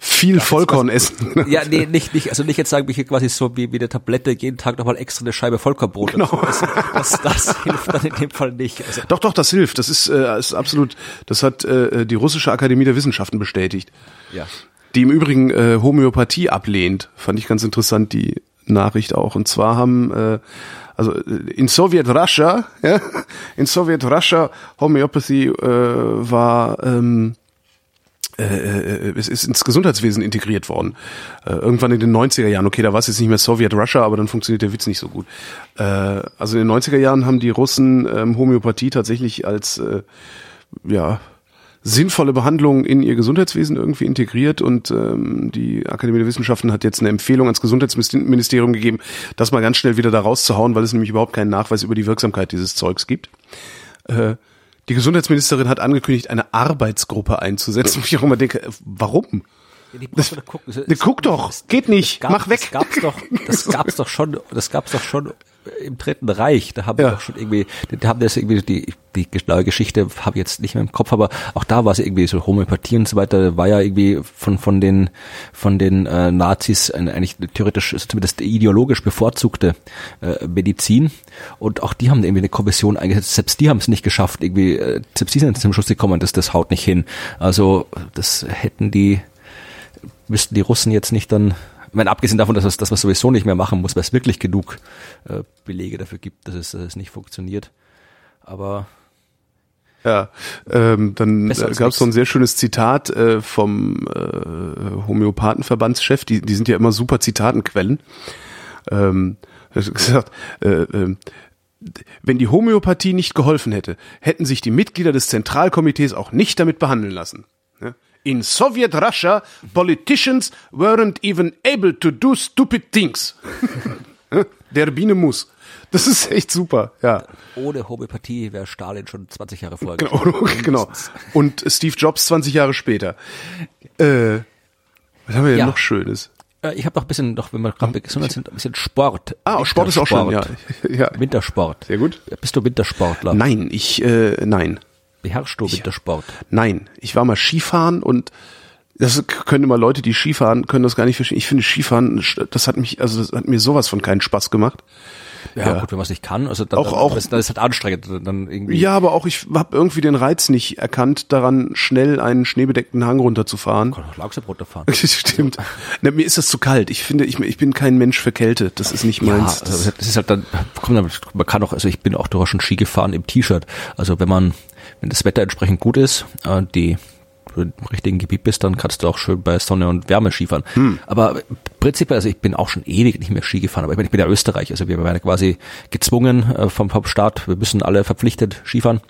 viel Vollkorn essen. ja, nee, nicht, nicht, also nicht jetzt sagen wir hier quasi so wie, wie eine Tablette jeden Tag nochmal extra eine Scheibe Vollkornbrot. Genau. essen. Das, das hilft dann in dem Fall nicht. Also, Doch, doch, das hilft. Das ist, äh, ist absolut, das hat äh, die russische Akademie der Wissenschaften bestätigt. ja. Die im Übrigen äh, Homöopathie ablehnt. Fand ich ganz interessant, die Nachricht auch. Und zwar haben, äh, also äh, in Soviet Russia, ja, in Soviet Russia Homöopathie äh, war ähm, äh, äh, es ist ins Gesundheitswesen integriert worden. Äh, irgendwann in den 90er Jahren. Okay, da war es jetzt nicht mehr Soviet Russia, aber dann funktioniert der Witz nicht so gut. Äh, also in den 90er Jahren haben die Russen ähm, Homöopathie tatsächlich als äh, ja sinnvolle Behandlung in ihr Gesundheitswesen irgendwie integriert und ähm, die Akademie der Wissenschaften hat jetzt eine Empfehlung ans Gesundheitsministerium gegeben, das mal ganz schnell wieder da rauszuhauen, weil es nämlich überhaupt keinen Nachweis über die Wirksamkeit dieses Zeugs gibt. Äh, die Gesundheitsministerin hat angekündigt, eine Arbeitsgruppe einzusetzen. wo Ich auch immer denke, äh, warum? Ja, die doch gucken. Ne, guck doch, geht nicht, Das gab- mach weg. Das gab's doch, das gab's doch schon, das gab's doch schon im Dritten Reich. Da haben Ja. doch schon irgendwie, da haben das irgendwie die die genaue Geschichte habe ich jetzt nicht mehr im Kopf, aber auch da war es irgendwie so Homöopathie und so weiter. War ja irgendwie von von den von den äh, Nazis eine, eigentlich theoretisch also zumindest ideologisch bevorzugte äh, Medizin und auch die haben irgendwie eine Kommission eingesetzt. Selbst die haben es nicht geschafft. Irgendwie äh, selbst die sind zum Schluss gekommen, dass das haut nicht hin. Also das hätten die müssten die Russen jetzt nicht dann, ich meine, abgesehen davon, dass, man es sowieso nicht mehr machen muss, weil es wirklich genug äh, Belege dafür gibt, dass es, dass es nicht funktioniert. Aber Ja, ähm, dann äh, gab es so ein sehr schönes Zitat äh, vom äh, Homöopathenverbandschef. Die, die sind ja immer super Zitatenquellen. Ähm, hat gesagt, äh, äh, wenn die Homöopathie nicht geholfen hätte, hätten sich die Mitglieder des Zentralkomitees auch nicht damit behandeln lassen. In Soviet Russia, politicians weren't even able to do stupid things. Der Biene muss. Das ist echt super, ja. Ohne Homöopathie wäre Stalin schon 20 Jahre vorher Genau, genau. Und Steve Jobs 20 Jahre später. Äh, was haben wir denn Ja. noch Schönes? Äh, Ich habe noch ein bisschen, noch wenn wir gerade bei Gesundheit sind, ein bisschen Sport. Ah, Sport ist auch schön, ja. ja. Wintersport. Sehr gut. Bist du Wintersportler? Nein, ich, äh, nein. Beherrschst du Wintersport? Nein. Ich war mal Skifahren und das können immer Leute, die Skifahren, können das gar nicht verstehen. Ich finde Skifahren, das hat mich, also das hat mir sowas von keinen Spaß gemacht. Ja, Ja. gut, wenn man es nicht kann, also dann, Auch- dann, auch- das, das ist halt anstrengend, dann irgendwie. Ja, aber auch ich habe irgendwie den Reiz nicht erkannt, daran schnell einen schneebedeckten Hang runterzufahren. kann auch langsam runterfahren. Das stimmt. Na, mir ist das zu kalt. Ich finde, ich, ich bin kein Mensch für Kälte. Das ist nicht Ja, meins. also das ist halt dann, komm, dann- man kann auch, also ich bin auch durchaus schon Ski gefahren im T-Shirt. Also wenn man, wenn das Wetter entsprechend gut ist, äh, die im richtigen Gebiet bist, dann kannst du auch schön bei Sonne und Wärme Skifahren. Aber prinzipiell, also ich bin auch schon ewig nicht mehr Ski gefahren, aber ich bin, ich bin ja Österreich, also wir werden quasi gezwungen äh, vom, vom Staat, wir müssen alle verpflichtet Skifahren.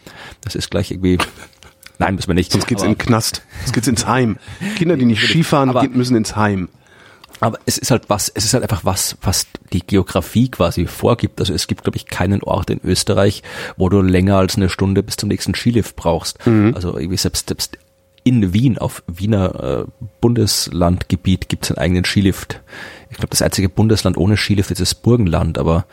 Das ist gleich irgendwie, nein, müssen wir nicht. Sonst geht's aber- in den Knast. Sonst geht's ins Heim. Kinder, die nicht Skifahren, Aber- gehen- müssen ins Heim. Aber es ist halt was, es ist halt einfach was, was die Geografie quasi vorgibt. Also es gibt, glaube ich, keinen Ort in Österreich, wo du länger als eine Stunde bis zum nächsten Skilift brauchst. Also irgendwie selbst, selbst in Wien, auf Wiener äh, Bundeslandgebiet gibt es einen eigenen Skilift. Ich glaube, das einzige Bundesland ohne Skilift ist das Burgenland, aber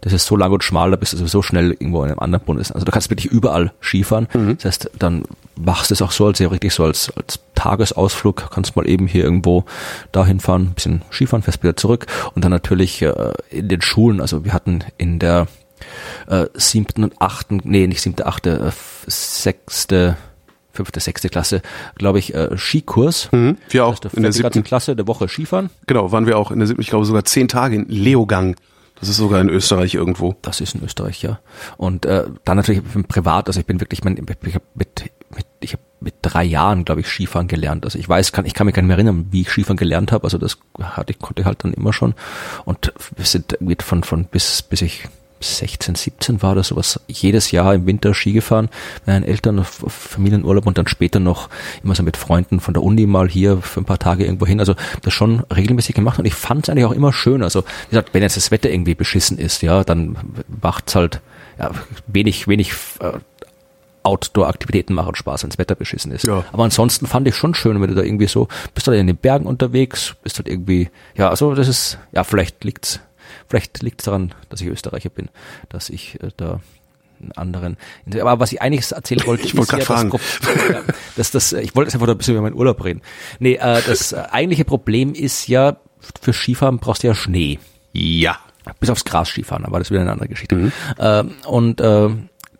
das ist so lang und schmal, da bist du sowieso schnell irgendwo in einem anderen Bundesland. Also du kannst wirklich überall Skifahren. Das heißt, dann machst du es auch so, als ja richtig so als, als Tagesausflug, kannst mal eben hier irgendwo dahin fahren, ein bisschen Skifahren, fährst wieder zurück und dann natürlich äh, in den Schulen, also wir hatten in der äh, siebten und achten, nee, nicht siebte, achte, äh, sechste, fünfte, sechste Klasse, glaube ich, äh, Skikurs. Mhm. Wir auch du in der siebten. Klasse der Woche Skifahren. Genau, waren wir auch in der siebten, ich glaube sogar zehn Tage in Leogang. Das ist sogar in Österreich irgendwo. Das ist in Österreich, ja. Und äh, dann natürlich privat, also ich bin wirklich, mein, ich habe mit, mit, ich habe mit drei Jahren, glaube ich, Skifahren gelernt. Also ich weiß, kann, ich kann mich gar nicht mehr erinnern, wie ich Skifahren gelernt habe. Also das hatte ich, konnte ich halt dann immer schon. Und wir sind irgendwie von, von bis, bis ich 16, 17 war oder sowas, jedes Jahr im Winter Ski gefahren, mit meinen Eltern auf, auf Familienurlaub und dann später noch immer so mit Freunden von der Uni mal hier für ein paar Tage irgendwo hin. Also das schon regelmäßig gemacht und ich fand es eigentlich auch immer schön. Also wie gesagt, wenn jetzt das Wetter irgendwie beschissen ist, ja, dann macht's halt ja, wenig, wenig äh, Outdoor-Aktivitäten machen Spaß, wenn das Wetter beschissen ist. Ja. Aber ansonsten fand ich schon schön, wenn du da irgendwie so, bist halt in den Bergen unterwegs, bist halt irgendwie, ja, also das ist, ja, vielleicht liegt's, vielleicht liegt's daran, dass ich Österreicher bin, dass ich äh, da einen anderen, aber was ich eigentlich erzählen wollte, Ich wollte grad ja, ja, dass das, ich wollte jetzt einfach ein bisschen über meinen Urlaub reden. Nee, äh, das äh, eigentliche Problem ist ja, für Skifahren brauchst du ja Schnee Ja. bis aufs Gras Skifahren, aber das ist wieder eine andere Geschichte. Ähm, und äh,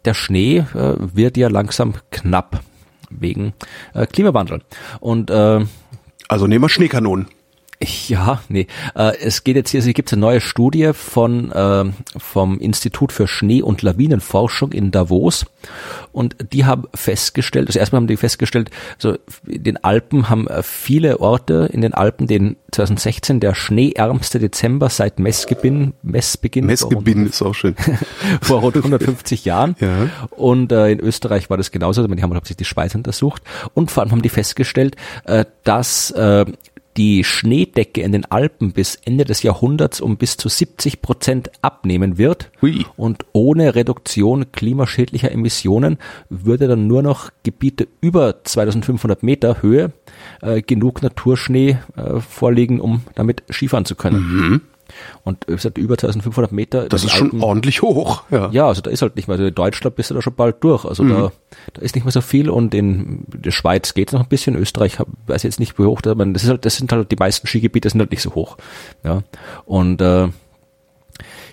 der Schnee äh, wird ja langsam knapp wegen äh, Klimawandel. Und äh, Also nehmen wir Schneekanonen. Ja, nee, äh, es geht jetzt hier, es gibt eine neue Studie von äh, vom Institut für Schnee- und Lawinenforschung in Davos und die haben festgestellt, also erstmal haben die festgestellt, so in den Alpen haben äh, viele Orte in den Alpen den 2016 der schneeärmste Dezember seit Messbeginn, Messbeginn Messgebinn ist auch schön. vor rund 150 Jahren. Ja. Und äh, in Österreich war das genauso. Die haben hauptsächlich die Schweiz untersucht. Und vor allem haben die festgestellt, äh, dass äh, die Schneedecke in den Alpen bis Ende des Jahrhunderts um bis zu 70 Prozent abnehmen wird. Hui. Und ohne Reduktion klimaschädlicher Emissionen würde dann nur noch Gebiete über 2500 Meter Höhe äh, genug Naturschnee äh, vorliegen, um damit Skifahren zu können. Und wie gesagt, über 2500 Meter. Mhm. Das ist schon ordentlich hoch. Ja. ja, also da ist halt nicht mehr, also in Deutschland bist du da schon bald durch. Also da, da ist nicht mehr so viel und in der Schweiz geht's noch ein bisschen, Österreich hab- weiß jetzt nicht, wie hoch da, man, das ist halt, das sind halt die meisten Skigebiete sind halt nicht so hoch. Ja. Und äh,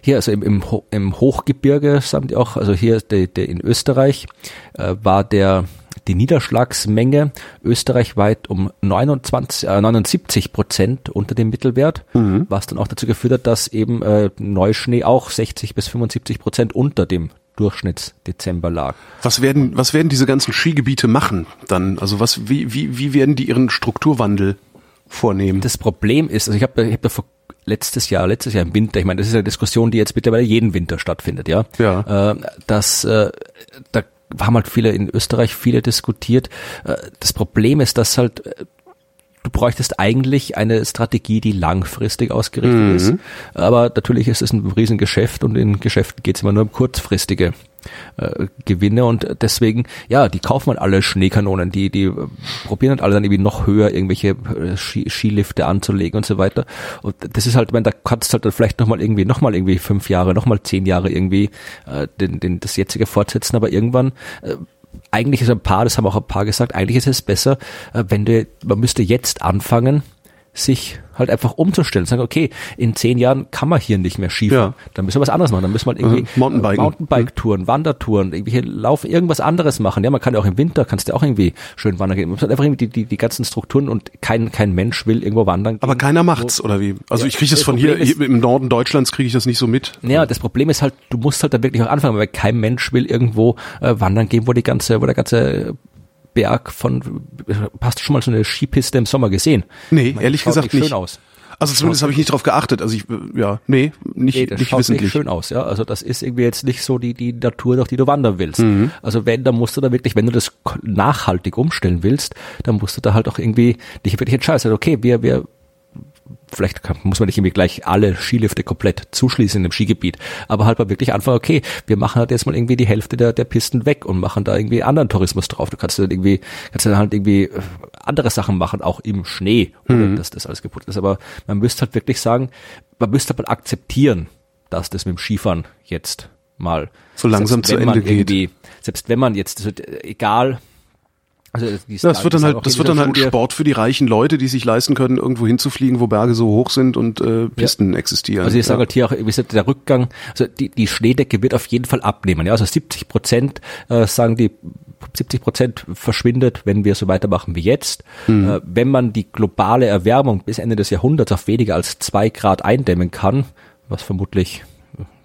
hier, also im, im, Ho- im Hochgebirge, sagen die auch, also hier der, der in Österreich äh, war der die Niederschlagsmenge österreichweit um 29, äh, 79 Prozent unter dem Mittelwert, was dann auch dazu geführt hat, dass eben äh, Neuschnee auch 60 bis 75 Prozent unter dem Durchschnittsdezember lag. Was werden, was werden diese ganzen Skigebiete machen dann? Also was, wie, wie, wie werden die ihren Strukturwandel vornehmen? Das Problem ist, also ich habe ich hab da vor letztes Jahr, letztes Jahr im Winter, ich meine, das ist eine Diskussion, die jetzt mittlerweile jeden Winter stattfindet, ja. Ja. Äh, dass äh, da haben halt viele in Österreich viele diskutiert. Äh, das Problem ist, dass halt äh, du bräuchtest eigentlich eine Strategie, die langfristig ausgerichtet Mhm. ist. Aber natürlich ist es ein Riesengeschäft und in Geschäften geht es immer nur um kurzfristige äh, Gewinne. Und deswegen, ja, die kaufen halt alle Schneekanonen, die, die probieren halt alle dann irgendwie noch höher irgendwelche äh, Ski, Skilifte anzulegen und so weiter. Und das ist halt, ich da kannst du halt dann vielleicht nochmal irgendwie, nochmal irgendwie fünf Jahre, nochmal zehn Jahre irgendwie äh, den, den, das jetzige fortsetzen, aber irgendwann äh, eigentlich ist ein paar, das haben auch ein paar gesagt, eigentlich ist es besser, äh, wenn du, man müsste jetzt anfangen, sich halt einfach umzustellen. Sagen, okay, in zehn Jahren kann man hier nicht mehr Skifahren. Ja. Dann müssen wir was anderes machen. Dann müssen wir halt irgendwie Mhm, Mountainbiken. äh, Mountainbike-Touren, Wandertouren, irgendwelche Lauf, irgendwas anderes machen. Ja, man kann ja auch im Winter, kannst du auch irgendwie schön wandern gehen. Man muss halt einfach irgendwie die, die, die ganzen Strukturen und kein, kein Mensch will irgendwo wandern Aber gehen. keiner macht's, oder wie? Also Ja, ich kriege das das von hier, ist- hier im Norden Deutschlands kriege ich das nicht so mit. Ja, das Problem ist halt, du musst halt da wirklich auch anfangen, weil kein Mensch will irgendwo äh, wandern gehen, wo die ganze, wo der ganze Berg von, hast du schon mal so eine Skipiste im Sommer gesehen? Nee, Ich meine, ehrlich gesagt nicht nicht. schön aus. Also zumindest habe ich nicht drauf geachtet. Also ich, äh, ja, nee, nicht, Nee, das nicht schaut wissentlich. nicht schön aus, ja. Also das ist irgendwie jetzt nicht so die, die Natur, durch die du wandern willst. Mhm. Also wenn, dann musst du da wirklich, wenn du das nachhaltig umstellen willst, dann musst du da halt auch irgendwie dich wirklich entscheiden. Sagen, Okay, wir, wir, vielleicht kann, muss man nicht irgendwie gleich alle Skilifte komplett zuschließen in dem Skigebiet, aber halt mal wirklich anfangen, okay, wir machen halt jetzt mal irgendwie die Hälfte der, der Pisten weg und machen da irgendwie anderen Tourismus drauf. Du kannst dann irgendwie, kannst dann halt irgendwie äh, andere Sachen machen, auch im Schnee, ohne dass das alles geputzt ist. Aber man müsste halt wirklich sagen, man müsste halt akzeptieren, dass das mit dem Skifahren jetzt mal So langsam selbst zu Ende geht. Selbst wenn man jetzt, wird, äh, egal, also die Ja, das wird dann halt, das wird dann halt ein Studie, Sport für die reichen Leute, die sich leisten können, irgendwo hinzufliegen, wo Berge so hoch sind und äh, Pisten existieren. Also ich sage ja. halt hier auch, wie gesagt, der Rückgang, also die, die Schneedecke wird auf jeden Fall abnehmen. Ja, also 70 Prozent äh, sagen die 70 Prozent verschwindet, wenn wir so weitermachen wie jetzt. Mhm. Äh, wenn man die globale Erwärmung bis Ende des Jahrhunderts auf weniger als zwei Grad eindämmen kann, was vermutlich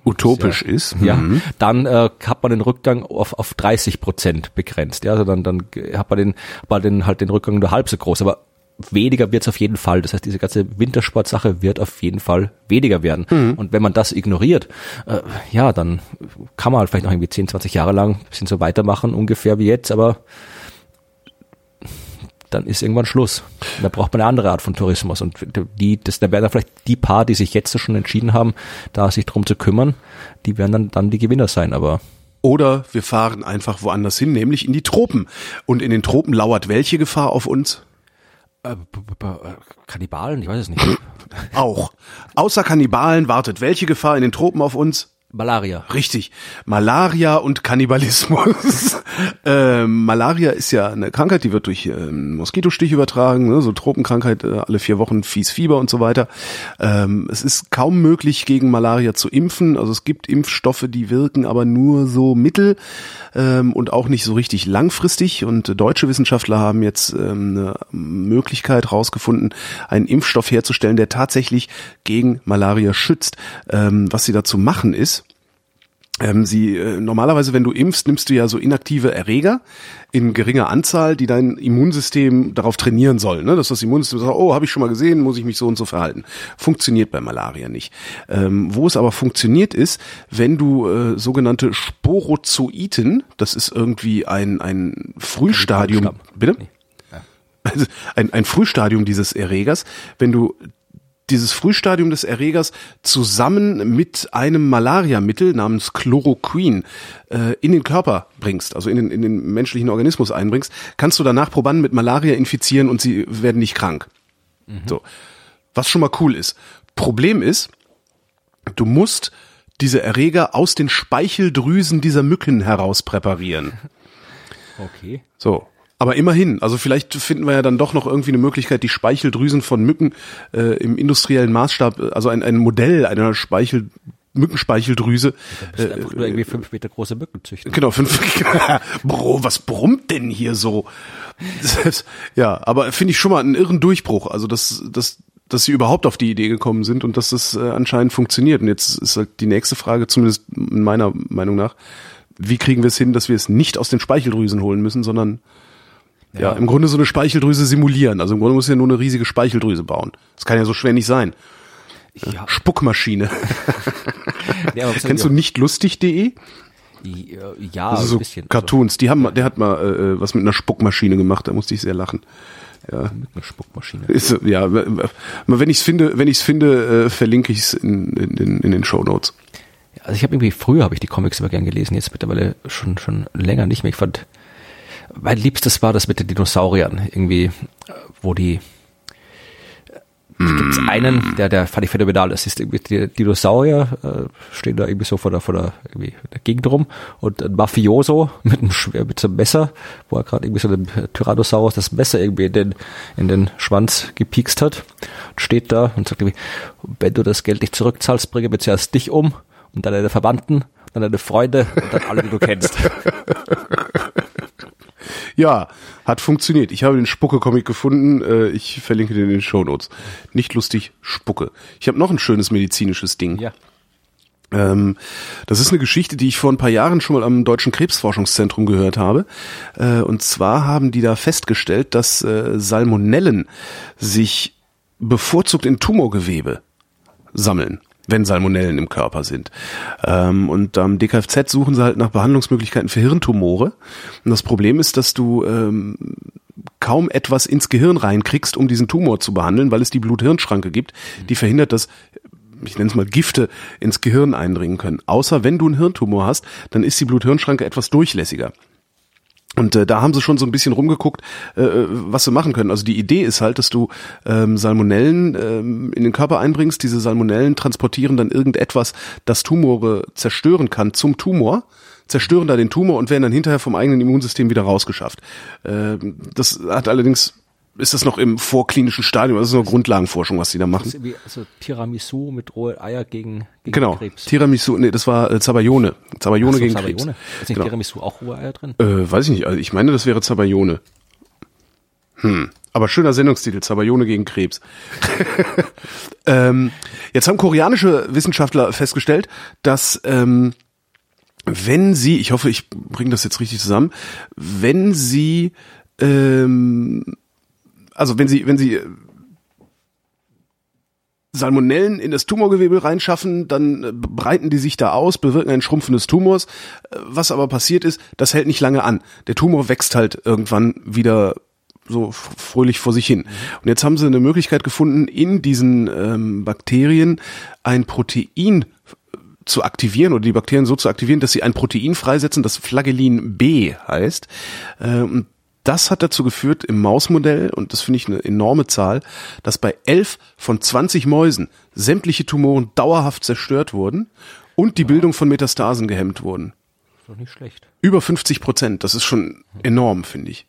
utopisch ist. ja, Mhm. dann äh, hat man den Rückgang auf, auf 30 Prozent begrenzt. Ja, also dann, dann hat man den, hat man den halt den Rückgang nur halb so groß, aber weniger wird es auf jeden Fall. Das heißt, diese ganze Wintersportsache wird auf jeden Fall weniger werden. Und wenn man das ignoriert, äh, ja, dann kann man halt vielleicht noch irgendwie 10, 20 Jahre lang ein bisschen so weitermachen, ungefähr wie jetzt, aber dann ist irgendwann Schluss. Da braucht man eine andere Art von Tourismus. Und die, das, da werden dann vielleicht die paar, die sich jetzt schon entschieden haben, da sich drum zu kümmern, die werden dann, dann die Gewinner sein. Aber Oder wir fahren einfach woanders hin, nämlich in die Tropen. Und in den Tropen lauert welche Gefahr auf uns? äh, b- b- b- Kannibalen, ich weiß es nicht. Auch. Außer Kannibalen wartet welche Gefahr in den Tropen auf uns? Malaria. Richtig. Malaria und Kannibalismus. ähm, Malaria ist ja eine Krankheit, die wird durch ähm, Moskitostich übertragen, ne? so Tropenkrankheit, äh, alle vier Wochen fies Fieber und so weiter. Ähm, es ist kaum möglich, gegen Malaria zu impfen. Also es gibt Impfstoffe, die wirken aber nur so mittel ähm, und auch nicht so richtig langfristig. Und äh, deutsche Wissenschaftler haben jetzt ähm, eine Möglichkeit rausgefunden, einen Impfstoff herzustellen, der tatsächlich gegen Malaria schützt. Ähm, was sie dazu machen ist, sie äh, normalerweise, wenn du impfst, nimmst du ja so inaktive Erreger in geringer Anzahl, die dein Immunsystem darauf trainieren soll, ne? dass das Immunsystem sagt, oh, habe ich schon mal gesehen, muss ich mich so und so verhalten. Funktioniert bei Malaria nicht. Ähm, wo es aber funktioniert ist, wenn du äh, sogenannte Sporozoiten, das ist irgendwie ein ein Frühstadium, bitte? Nee. Also ein, ein Frühstadium dieses Erregers, wenn du dieses Frühstadium des Erregers zusammen mit einem Malariamittel namens Chloroquin äh, in den Körper bringst, also in den, in den menschlichen Organismus einbringst, kannst du danach Probanden mit Malaria infizieren und sie werden nicht krank. So. Was schon mal cool ist. Problem ist, du musst diese Erreger aus den Speicheldrüsen dieser Mücken heraus präparieren. Okay. So. Aber immerhin, also vielleicht finden wir ja dann doch noch irgendwie eine Möglichkeit, die Speicheldrüsen von Mücken äh, im industriellen Maßstab, also ein, ein Modell einer Speichel, Mückenspeicheldrüse. Äh, einfach nur irgendwie fünf Meter große Mücken züchten. Genau, fünf. Bro, was brummt denn hier so? Ja, aber finde ich schon mal einen irren Durchbruch. Also dass, dass, dass sie überhaupt auf die Idee gekommen sind und dass das äh, anscheinend funktioniert. Und jetzt ist halt die nächste Frage, zumindest in meiner Meinung nach, wie kriegen wir es hin, dass wir es nicht aus den Speicheldrüsen holen müssen, sondern ja. im Grunde so eine Speicheldrüse simulieren. Also im Grunde muss ja nur eine riesige Speicheldrüse bauen. Das kann ja so schwer nicht sein. Ja. Spuckmaschine. Ja, Kennst du nicht lustig.de? Ja, Also ein so bisschen. Cartoons. Die haben, der hat mal äh, was mit einer Spuckmaschine gemacht. Da musste ich sehr lachen. Also, mit einer Spuckmaschine. Ist, ja, wenn ich es finde, wenn ich es finde, äh, verlinke ich es in, in, den- in den Show Notes. Also ich habe irgendwie früher habe ich die Comics immer gern gelesen, jetzt mittlerweile schon schon länger nicht mehr. Ich fand mein liebstes war das mit den Dinosauriern irgendwie, wo die äh, gibt's einen, der der fand ich phänomenal. Das ist irgendwie die Dinosaurier äh, stehen da irgendwie so vor der vor der irgendwie der Gegend rum und ein Mafioso mit einem mit so einem Messer, wo er gerade irgendwie so einem Tyrannosaurus das Messer irgendwie in den in den Schwanz gepiekst hat, steht da und sagt irgendwie, wenn du das Geld nicht zurückzahlst, bringe mir zuerst dich um und dann deine Verwandten, dann deine Freunde und dann alle, die du kennst. Ja, hat funktioniert. Ich habe den Spucke-Comic gefunden. Äh, ich verlinke den in den Show Notes. Nicht lustig, Spucke. Ich habe noch ein schönes medizinisches Ding. Ja. Ähm, das ist eine Geschichte, die ich vor ein paar Jahren schon mal am Deutschen Krebsforschungszentrum gehört habe. Äh, und zwar haben die da festgestellt, dass äh, Salmonellen sich bevorzugt in Tumorgewebe sammeln, wenn Salmonellen im Körper sind. Ähm, und am DKFZ suchen sie halt nach Behandlungsmöglichkeiten für Hirntumore. Und das Problem ist, dass du ähm, kaum etwas ins Gehirn reinkriegst, um diesen Tumor zu behandeln, weil es die Blut-Hirn-Schranke gibt, die verhindert, dass ich nenne es mal Gifte ins Gehirn eindringen können. Außer wenn du einen Hirntumor hast, dann ist die Blut-Hirn-Schranke etwas durchlässiger. Und äh, da haben sie schon so ein bisschen rumgeguckt, äh, was sie machen können. Also die Idee ist halt, dass du ähm, Salmonellen ähm, in den Körper einbringst. Diese Salmonellen transportieren dann irgendetwas, das Tumore zerstören kann, zum Tumor, zerstören da den Tumor und werden dann hinterher vom eigenen Immunsystem wieder rausgeschafft. Ähm, das hat allerdings ist das noch im vorklinischen Stadium, das ist noch Grundlagenforschung, was die da machen. irgendwie also Tiramisu mit rohe Eier gegen, gegen Genau. Krebs. Tiramisu, nee, das war äh, Zabayone. Zabayone so, gegen Sabayone. Krebs. Ist nicht Genau. Tiramisu auch rohe Eier drin? Äh, weiß ich nicht. Also ich meine, das wäre Zabayone. Hm. Aber schöner Sendungstitel, Zabayone gegen Krebs. ähm, jetzt haben koreanische Wissenschaftler festgestellt, dass ähm, wenn sie, ich hoffe, ich bringe das jetzt richtig zusammen, wenn sie, ähm, also wenn sie, wenn sie äh, Salmonellen in das Tumorgewebe reinschaffen, dann äh, breiten die sich da aus, bewirken ein Schrumpfen des Tumors. Äh, Was aber passiert ist, das hält nicht lange an. Der Tumor wächst halt irgendwann wieder so fröhlich vor sich hin. Und jetzt haben sie eine Möglichkeit gefunden, in diesen ähm, Bakterien ein Protein zu aktivieren oder die Bakterien so zu aktivieren, dass sie ein Protein freisetzen, das Flagellin B heißt. Äh, Und das hat dazu geführt im Mausmodell, und das finde ich eine enorme Zahl, dass bei 11 von 20 Mäusen sämtliche Tumoren dauerhaft zerstört wurden und die Bildung von Metastasen gehemmt wurden. Ist doch nicht schlecht. Über 50 Prozent, das ist schon enorm, finde ich.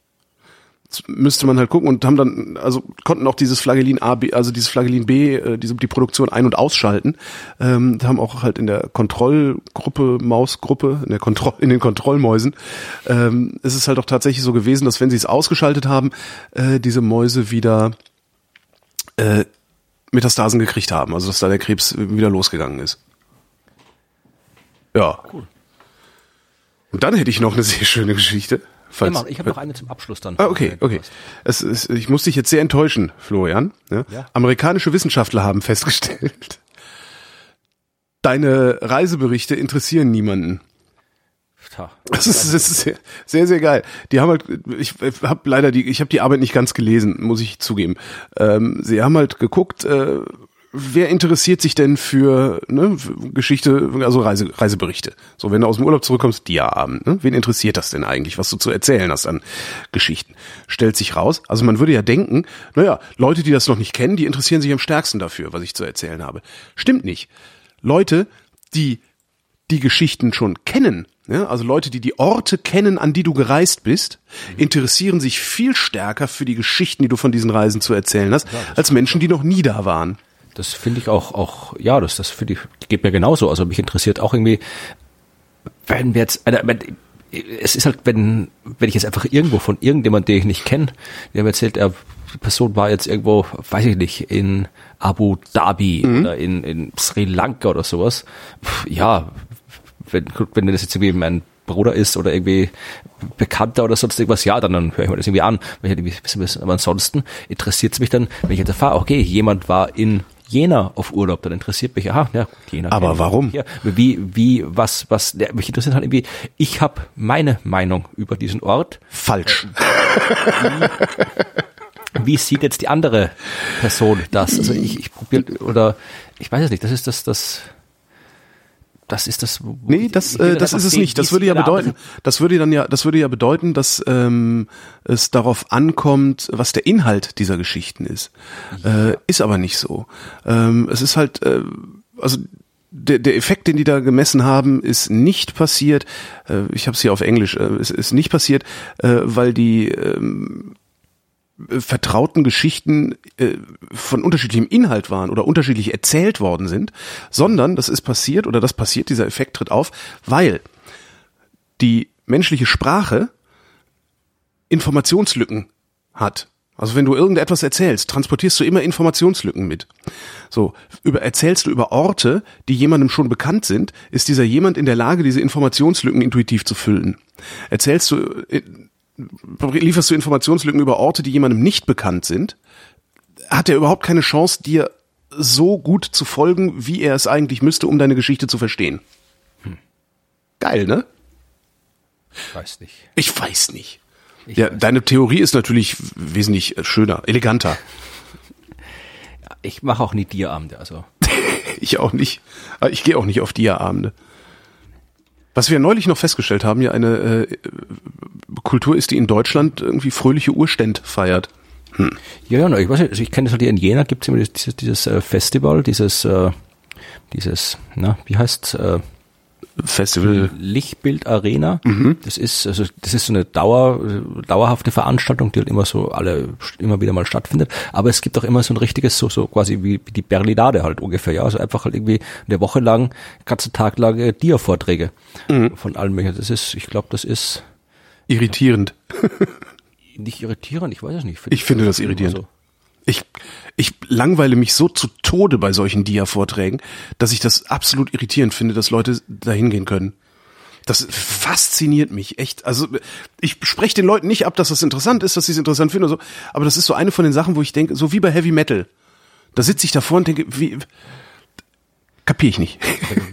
Müsste man halt gucken und haben dann, also konnten auch dieses Flagellin A, B, also dieses Flagellin B, äh, diese, die Produktion ein- und ausschalten. Ähm, haben auch halt in der Kontrollgruppe, Mausgruppe, in, der Kontroll, in den Kontrollmäusen, ähm, ist es halt auch tatsächlich so gewesen, dass wenn sie es ausgeschaltet haben, äh, diese Mäuse wieder äh, Metastasen gekriegt haben, also dass da der Krebs wieder losgegangen ist. Ja. Cool. Und dann hätte ich noch eine sehr schöne Geschichte. Falls, Mann, ich habe noch eine zum Abschluss dann. Ah, okay, okay. Es ist, ich muss dich jetzt sehr enttäuschen, Florian. Ja? Ja. Amerikanische Wissenschaftler haben festgestellt, deine Reiseberichte interessieren niemanden. Tja. Das ist, das ist sehr, sehr, sehr geil. Die haben halt, ich habe leider die, ich habe die Arbeit nicht ganz gelesen, muss ich zugeben. Ähm, sie haben halt geguckt, äh, wer interessiert sich denn für ne, für Geschichte, also Reise, Reiseberichte. So, wenn du aus dem Urlaub zurückkommst, Dia-Abend. Ne? Wen interessiert das denn eigentlich, was du zu erzählen hast an Geschichten? Stellt sich raus. Also man würde ja denken, naja, Leute, die das noch nicht kennen, die interessieren sich am stärksten dafür, was ich zu erzählen habe. Stimmt nicht. Leute, die die Geschichten schon kennen, ja, also Leute, die die Orte kennen, an die du gereist bist, interessieren sich viel stärker für die Geschichten, die du von diesen Reisen zu erzählen hast, als Menschen, die noch nie da waren. Das finde ich auch, auch, ja, das, das finde ich, geht mir genauso. Also mich interessiert auch irgendwie, wenn wir jetzt, äh, wenn, es ist halt, wenn, wenn ich jetzt einfach irgendwo von irgendjemand, den ich nicht kenne, der mir erzählt, er, die Person war jetzt irgendwo, weiß ich nicht, in Abu Dhabi oder in, in Sri Lanka oder sowas. Ja, wenn, wenn das jetzt irgendwie mein Bruder ist oder irgendwie Bekannter oder sonst irgendwas, ja, dann, dann höre ich mir das irgendwie an, ich halt. Aber ansonsten interessiert es mich dann, wenn ich jetzt erfahre, okay, jemand war in Jena auf Urlaub, dann interessiert mich, aha, ja, Jena. Aber warum? Ja, wie, wie, was, was, ja, mich interessiert halt irgendwie, ich habe meine Meinung über diesen Ort. Falsch. Wie sieht jetzt die andere Person das? Also ich, ich probiere, oder ich weiß es nicht, das ist das, das, das ist das. Nee, das, äh, das ist es nicht. Das würde ja bedeuten, das würde dann ja, das würde ja bedeuten, dass ähm, es darauf ankommt, was der Inhalt dieser Geschichten ist. Ja. Äh, ist aber nicht so. Ähm, es ist halt, äh, also der, der Effekt, den die da gemessen haben, ist nicht passiert. Äh, ich habe es hier auf Englisch. Äh, es ist nicht passiert, äh, weil die ähm, vertrauten Geschichten äh, von unterschiedlichem Inhalt waren oder unterschiedlich erzählt worden sind, sondern das ist passiert oder das passiert, dieser Effekt tritt auf, weil die menschliche Sprache Informationslücken hat. Also wenn du irgendetwas erzählst, transportierst du immer Informationslücken mit. So, über, erzählst du über Orte, die jemandem schon bekannt sind, ist dieser jemand in der Lage, diese Informationslücken intuitiv zu füllen. Erzählst du äh, lieferst du Informationslücken über Orte, die jemandem nicht bekannt sind, hat er überhaupt keine Chance, dir so gut zu folgen, wie er es eigentlich müsste, um deine Geschichte zu verstehen. Hm. Geil, ne? Ich weiß nicht. Ich weiß nicht. Ich ja, weiß deine nicht. Theorie ist natürlich wesentlich schöner, eleganter. Ich mache auch nie Dia-Abende, also. ich auch nicht. Ich gehe auch nicht auf Dia-Abende. Was wir neulich noch festgestellt haben, ja eine äh, Kultur ist, die in Deutschland irgendwie fröhliche Urständ feiert. Hm. Ja, ja, ich weiß nicht, also ich kenne das halt in Jena gibt es immer dieses, dieses äh, Festival, dieses, äh, dieses, na, wie heißt äh, Festival Lichtbild Arena. Mhm. Das ist also das ist so eine Dauer, dauerhafte Veranstaltung, die halt immer so alle immer wieder mal stattfindet. Aber es gibt auch immer so ein richtiges so so quasi wie, wie die Berlinade halt ungefähr. Ja, also einfach halt irgendwie eine Woche lang, ganzen Tag lang äh, Dia-Vorträge mhm. von allen möglichen. Das ist, ich glaube, das ist irritierend. nicht irritierend, ich weiß es nicht. Find ich finde das irritierend. So. Ich, ich langweile mich so zu Tode bei solchen Dia-Vorträgen, dass ich das absolut irritierend finde, dass Leute da hingehen können. Das fasziniert mich echt. Also ich spreche den Leuten nicht ab, dass das interessant ist, dass sie es interessant finden oder so, aber das ist so eine von den Sachen, wo ich denke, so wie bei Heavy Metal. Da sitze ich davor und denke, wie kapiere ich nicht.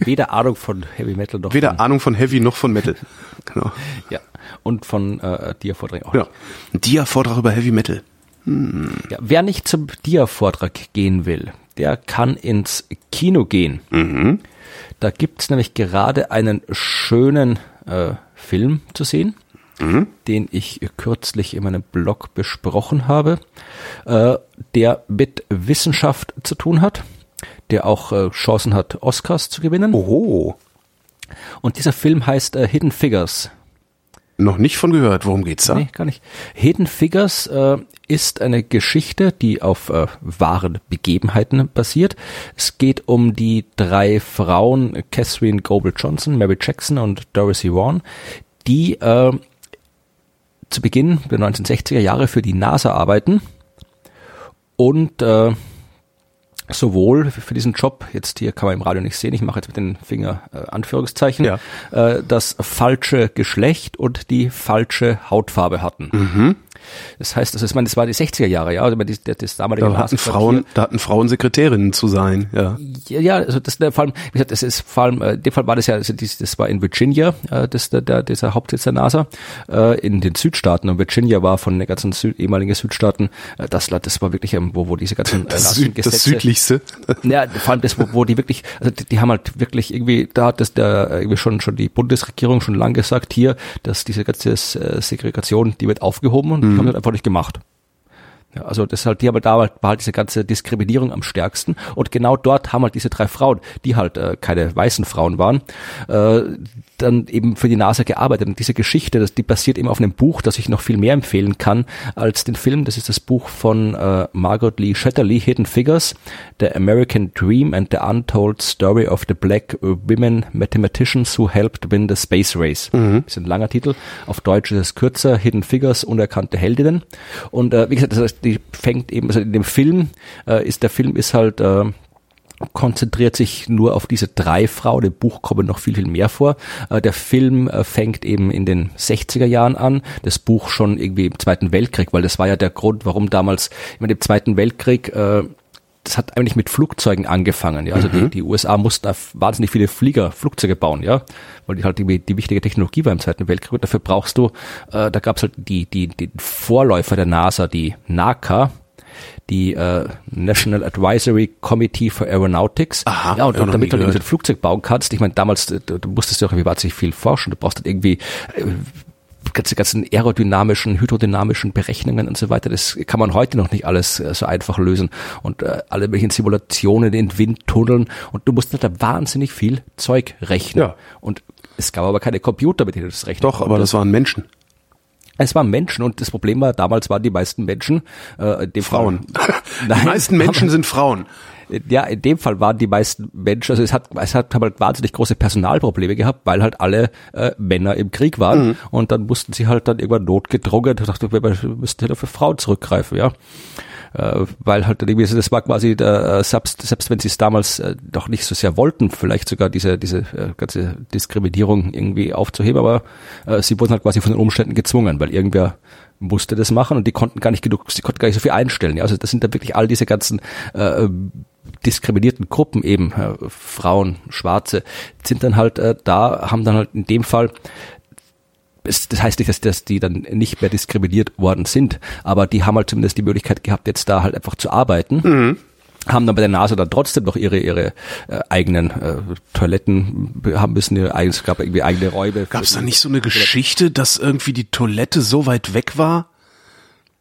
Weder Ahnung von Heavy Metal noch Weder von Ahnung von Heavy noch von Metal. Genau. Ja. Und von äh, Dia-Vortrag auch. Ja. Dia-Vortrag über Heavy Metal. Ja, wer nicht zum Dia-Vortrag gehen will, der kann ins Kino gehen. Mhm. Da gibt's nämlich gerade einen schönen äh, Film zu sehen, mhm. den ich kürzlich in meinem Blog besprochen habe, äh, der mit Wissenschaft zu tun hat, der auch äh, Chancen hat, Oscars zu gewinnen. Oho. Und dieser Film heißt äh, Hidden Figures. Noch nicht von gehört. Worum geht's da? Nee, gar nicht. Hidden Figures äh, ist eine Geschichte, die auf äh, wahren Begebenheiten basiert. Es geht um die drei Frauen, Catherine Goble Johnson, Mary Jackson und Dorothy Vaughan, die äh, zu Beginn der 1960er Jahre für die NASA arbeiten und äh, sowohl für diesen Job, jetzt hier kann man im Radio nicht sehen, ich mache jetzt mit den Finger äh, Anführungszeichen, ja. äh, das falsche Geschlecht und die falsche Hautfarbe hatten. Mhm. Das heißt, also, ich meine, das war die 60er Jahre, ja, also das, das damalige da hatten Frauen, da hatten Frauen Sekretärinnen zu sein, ja. Ja, ja also das vor allem, wie gesagt, das ist vor allem, äh, in dem Fall war das ja, also das, das war in Virginia, äh, das der, der dieser Hauptsitz der NASA, äh, in den Südstaaten und Virginia war von den ganzen Süd, ehemaligen Südstaaten das Land, das war wirklich, ähm, wo, wo diese ganzen das, Süd, das südlichste. Ja, vor allem das, wo, wo die wirklich, also die, die haben halt wirklich irgendwie, da hat das der irgendwie schon schon die Bundesregierung schon lang gesagt hier, dass diese ganze Segregation, die wird aufgehoben und mhm. Haben das einfach nicht gemacht. Ja, also das halt, die haben da war halt diese ganze Diskriminierung am stärksten und genau dort haben halt diese drei Frauen, die halt äh, keine weißen Frauen waren, äh, dann eben für die NASA gearbeitet. Und diese Geschichte, das, die basiert eben auf einem Buch, das ich noch viel mehr empfehlen kann als den Film. Das ist das Buch von äh, Margot Lee Shetterly, Hidden Figures, The American Dream and the Untold Story of the Black Women Mathematicians Who Helped Win the Space Race. Mhm. Das ist ein langer Titel. Auf Deutsch ist es kürzer, Hidden Figures, unerkannte Heldinnen. Und äh, wie gesagt, das heißt, die fängt eben, also in dem Film äh, ist der Film ist halt äh, konzentriert sich nur auf diese drei Frauen. Im Buch kommen noch viel, viel mehr vor. Äh, der Film äh, fängt eben in den 60er Jahren an, das Buch schon irgendwie im Zweiten Weltkrieg, weil das war ja der Grund, warum damals, ich meine, im Zweiten Weltkrieg, äh, das hat eigentlich mit Flugzeugen angefangen. Ja, also mhm. die, die USA mussten wahnsinnig viele Flieger, Flugzeuge bauen, ja, weil die halt die, die wichtige Technologie war im Zweiten Weltkrieg. Und dafür brauchst du, äh, da gab es halt die, die, die Vorläufer der NASA, die NACA, die äh, National Advisory Committee for Aeronautics. Aha, ja, und, und damit du halt ein Flugzeug bauen kannst, ich meine, damals, du, du musstest ja auch irgendwie wahnsinnig viel forschen, du brauchst halt irgendwie äh, ganze ganzen aerodynamischen, hydrodynamischen Berechnungen und so weiter, das kann man heute noch nicht alles äh, so einfach lösen und äh, alle möglichen Simulationen in Windtunneln und du musst da wahnsinnig viel Zeug rechnen. Ja. Und es gab aber keine Computer, mit denen du das rechnen Doch, aber das waren Menschen. Es waren Menschen und das Problem war, damals waren die meisten Menschen äh, die Frauen. Nein, die meisten Menschen sind Frauen ja, in dem Fall waren die meisten Menschen, also es hat, es hat halt wahnsinnig große Personalprobleme gehabt, weil halt alle äh, Männer im Krieg waren mhm. und dann mussten sie halt dann irgendwann notgedrungen, ich dachte, wir müssten halt auf Frauen zurückgreifen, ja äh, weil halt irgendwie, das war quasi, der, äh, selbst, selbst wenn sie es damals äh, doch nicht so sehr wollten, vielleicht sogar diese, diese äh, ganze Diskriminierung irgendwie aufzuheben, aber äh, sie wurden halt quasi von den Umständen gezwungen, weil irgendwer musste das machen und die konnten gar nicht genug, sie konnten gar nicht so viel einstellen. Ja? Also das sind dann wirklich all diese ganzen äh, diskriminierten Gruppen eben, äh, Frauen, Schwarze, sind dann halt äh, da, haben dann halt in dem Fall das heißt nicht, dass, dass die dann nicht mehr diskriminiert worden sind, aber die haben halt zumindest die Möglichkeit gehabt, jetzt da halt einfach zu arbeiten. Mhm haben dann bei der NASA dann trotzdem noch ihre ihre äh, eigenen äh, Toiletten haben müssen ihre eigenes gab irgendwie eigene Räume. Gab es da nicht so eine Geschichte, dass irgendwie die Toilette so weit weg war,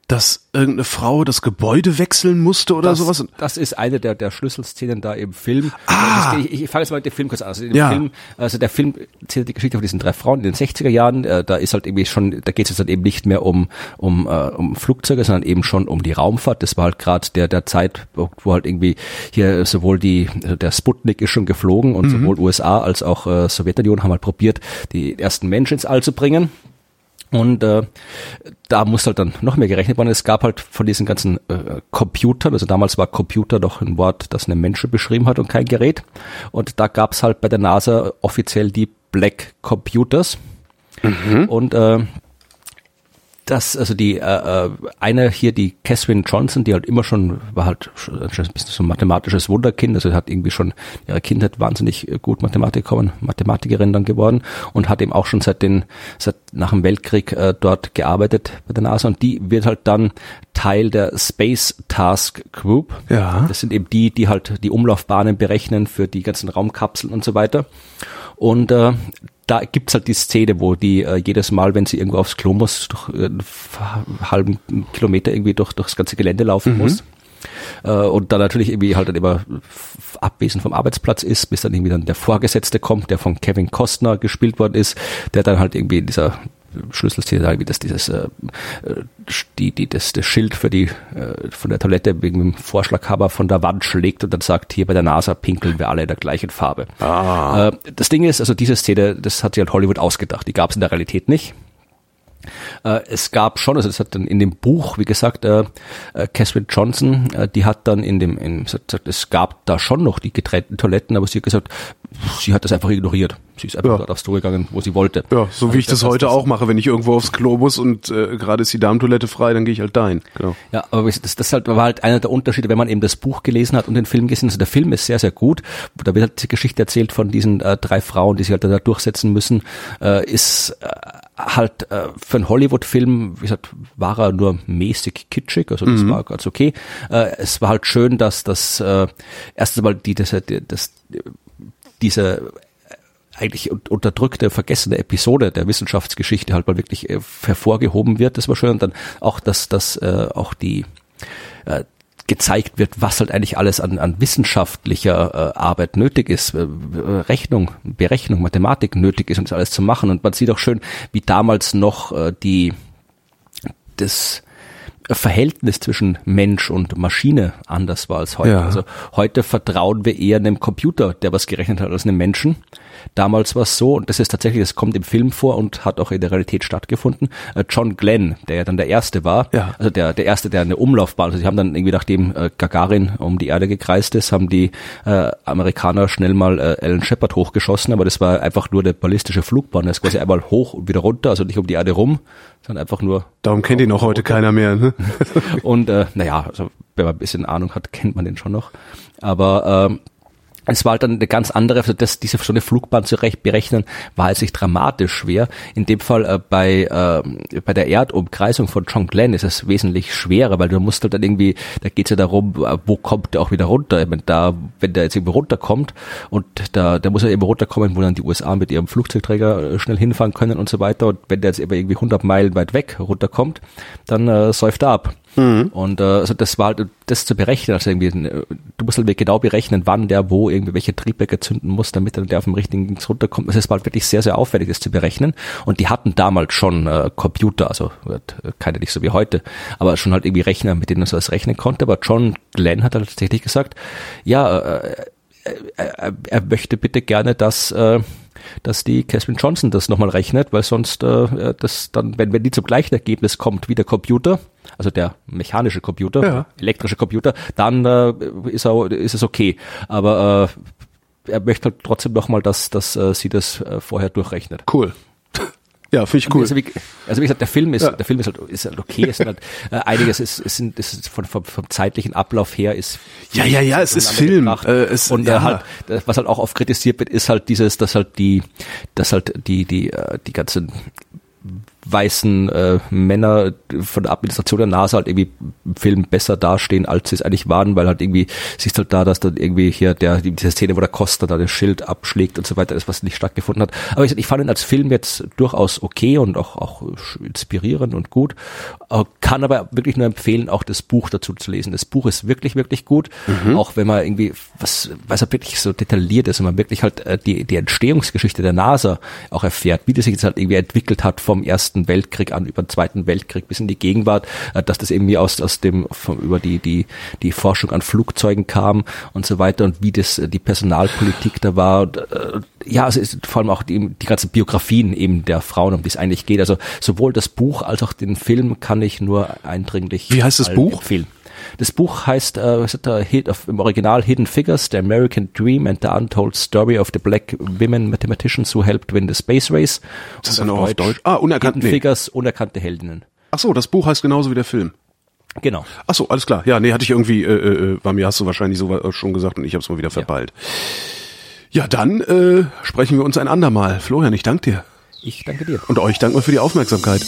dass irgendeine Frau das Gebäude wechseln musste oder das, sowas? Das ist eine der, der Schlüsselszenen da im Film. Ah. ich, ich fange jetzt mal mit dem Film kurz an. Also, ja. Film, also der Film erzählt die Geschichte von diesen drei Frauen in den 60er Jahren. Äh, da ist halt irgendwie schon, da geht es jetzt halt eben nicht mehr um, um, äh, um Flugzeuge, sondern eben schon um die Raumfahrt. Das war halt gerade der, der Zeit, wo, wo halt irgendwie hier sowohl die, der Sputnik ist schon geflogen und mhm. sowohl USA als auch äh, Sowjetunion haben halt probiert, die ersten Menschen ins All zu bringen. Und äh, da muss halt dann noch mehr gerechnet werden. Es gab halt von diesen ganzen äh, Computern, also damals war Computer doch ein Wort, das eine Menschen beschrieben hat und kein Gerät. Und da gab es halt bei der NASA offiziell die Black Computers. Mhm. Und äh, das, also die äh, äh, eine hier, die Catherine Johnson, die halt immer schon, war halt schon ein bisschen so ein mathematisches Wunderkind, also hat irgendwie schon ihre Kindheit wahnsinnig äh, gut Mathematik kommen, Mathematikerin dann geworden und hat eben auch schon seit den, seit nach dem Weltkrieg äh, dort gearbeitet bei der NASA und die wird halt dann Teil der Space Task Group. Ja. Das sind eben die, die halt die Umlaufbahnen berechnen für die ganzen Raumkapseln und so weiter. Und äh, da gibt's halt die Szene, wo die äh, jedes Mal, wenn sie irgendwo aufs Klo muss, durch äh, einen halben Kilometer irgendwie durch, durchs ganze Gelände laufen mhm. muss. Äh, und dann natürlich irgendwie halt dann immer abwesend vom Arbeitsplatz ist, bis dann irgendwie dann der Vorgesetzte kommt, der von Kevin Costner gespielt worden ist, der dann halt irgendwie in dieser Schlüsselszene, wie das dieses äh, die, die, das, das Schild für die äh, von der Toilette wegen dem Vorschlaghaber von der Wand schlägt und dann sagt, hier bei der NASA pinkeln wir alle in der gleichen Farbe. Ah. Äh, das Ding ist, also diese Szene, das hat sich halt Hollywood ausgedacht, die gab es in der Realität nicht. Äh, es gab schon, also das hat dann in dem Buch, wie gesagt, äh, äh, Catherine Johnson, äh, die hat dann in dem, in, es gab da schon noch die getrennten Toiletten, aber sie hat gesagt, sie hat das einfach ignoriert. Sie ist einfach ja. aufs Klo gegangen, wo sie wollte. Ja, so wie ich das, das heute das auch mache, wenn ich irgendwo aufs Klo muss und äh, gerade ist die Darmtoilette frei, dann gehe ich halt dahin. Genau. Ja, aber das, das halt, war halt einer der Unterschiede, wenn man eben das Buch gelesen hat und den Film gesehen hat. Also der Film ist sehr, sehr gut. Da wird halt die Geschichte erzählt von diesen äh, drei Frauen, die sich halt da durchsetzen müssen. Äh, ist äh, halt äh, für einen Hollywood-Film, wie gesagt, war er nur mäßig kitschig, also das mhm. war ganz okay. Äh, es war halt schön, dass das äh, erstens mal die, das, das, diese eigentlich unterdrückte, vergessene Episode der Wissenschaftsgeschichte halt mal wirklich äh, hervorgehoben wird. Das war schön. Und dann auch, dass, dass äh, auch die äh, gezeigt wird, was halt eigentlich alles an, an wissenschaftlicher äh, Arbeit nötig ist, äh, Rechnung, Berechnung, Mathematik nötig ist, um das alles zu machen. Und man sieht auch schön, wie damals noch äh, die das Verhältnis zwischen Mensch und Maschine anders war als heute. Ja. Also heute vertrauen wir eher einem Computer, der was gerechnet hat, als einem Menschen. Damals war es so, und das ist tatsächlich, das kommt im Film vor und hat auch in der Realität stattgefunden, äh, John Glenn, der ja dann der Erste war, Ja. also der, der Erste, der eine Umlaufbahn, also sie haben dann irgendwie, nachdem äh, Gagarin um die Erde gekreist ist, haben die äh, Amerikaner schnell mal äh, Alan Shepard hochgeschossen, aber das war einfach nur der ballistische Flugbahn, das ist quasi einmal hoch und wieder runter, also nicht um die Erde rum, sondern einfach nur Darum kennt ihn auch heute keiner mehr. Ne? und äh, naja, also, wenn man ein bisschen Ahnung hat, kennt man den schon noch. Aber ähm, es war halt dann eine ganz andere, also das, diese so eine Flugbahn zu berechnen, war jetzt nicht dramatisch schwer. In dem Fall äh, bei, äh, bei der Erdumkreisung von John Glenn ist es wesentlich schwerer, weil du musst halt dann irgendwie, da geht's ja darum, äh, wo kommt der auch wieder runter. Ich meine, da, wenn der jetzt irgendwo runterkommt und da, da muss er eben runterkommen, wo dann die USA mit ihrem Flugzeugträger äh, schnell hinfahren können und so weiter. Und wenn der jetzt eben irgendwie 100 Meilen weit weg runterkommt, dann äh, säuft er ab. Und äh, also das war halt, das zu berechnen, also irgendwie, äh, du musst halt genau berechnen, wann der wo irgendwie welche Triebwerke zünden muss, damit dann der auf dem richtigen Dings runterkommt. Also es war halt wirklich sehr, sehr aufwendig, das zu berechnen. Und die hatten damals schon äh, Computer, also äh, keine nicht so wie heute, aber schon halt irgendwie Rechner, mit denen man so das rechnen konnte. Aber John Glenn hat halt tatsächlich gesagt, ja, äh, er, er möchte bitte gerne, dass äh, dass die Catherine Johnson das nochmal rechnet, weil sonst äh, das dann, wenn, wenn die zum gleichen Ergebnis kommt wie der Computer, also der mechanische Computer, Ja. elektrische Computer, dann äh, ist, er, ist es okay. Aber äh, er möchte halt trotzdem nochmal, dass, dass äh, sie das äh, vorher durchrechnet. Cool. Ja, finde ich cool. Also, wie, also wie gesagt, der Film ist, Ja. der Film ist halt, ist halt okay. Es sind halt, äh, einiges ist, es sind, es ist von, vom, vom zeitlichen Ablauf her ist. Ja, ja, ja, es ist Film. Äh, es- und ja. äh, halt, äh, was halt auch oft kritisiert wird, ist halt dieses, dass halt die, dass halt die, die, äh, die ganzen weißen äh, Männer von der Administration der NASA halt irgendwie im Film besser dastehen, als sie es eigentlich waren, weil halt irgendwie siehst halt da, dass dann irgendwie hier der die- diese Szene, wo der Costa da das Schild abschlägt und so weiter, ist was nicht stattgefunden hat. Aber ich, ich fand ihn als Film jetzt durchaus okay und auch auch inspirierend und gut. Äh, Kann aber wirklich nur empfehlen, auch das Buch dazu zu lesen. Das Buch ist wirklich wirklich gut, auch wenn man irgendwie was, was er wirklich so detailliert ist und man wirklich halt äh, die die Entstehungsgeschichte der NASA auch erfährt, wie das sich jetzt halt irgendwie entwickelt hat vom ersten Weltkrieg an über den zweiten Weltkrieg bis in die Gegenwart, äh, dass das irgendwie aus aus dem vom, über die die die Forschung an Flugzeugen kam und so weiter und wie das äh, die Personalpolitik da war. Und, äh, ja, es ist vor allem auch die, die ganzen Biografien eben der Frauen, um die es eigentlich geht. Also sowohl das Buch als auch den Film kann ich nur eindringlich Wie heißt das Buch? empfehlen. Das Buch heißt äh, ist im Original Hidden Figures, The American Dream and the Untold Story of the Black Women Mathematicians Who Helped Win the Space Race. Ist das Und dann auch auf Deutsch? Ah, unerkannt, Hidden nee. Figures, unerkannte Heldinnen. Ach so, das Buch heißt genauso wie der Film. Genau. Ach so, alles klar. Ja, nee, hatte ich irgendwie, äh, äh, bei mir hast du wahrscheinlich so äh, schon gesagt und ich habe es mal wieder verballt. Ja, dann äh, sprechen wir uns ein andermal. Florian, ich danke dir. Ich danke dir. Und euch danken wir für die Aufmerksamkeit.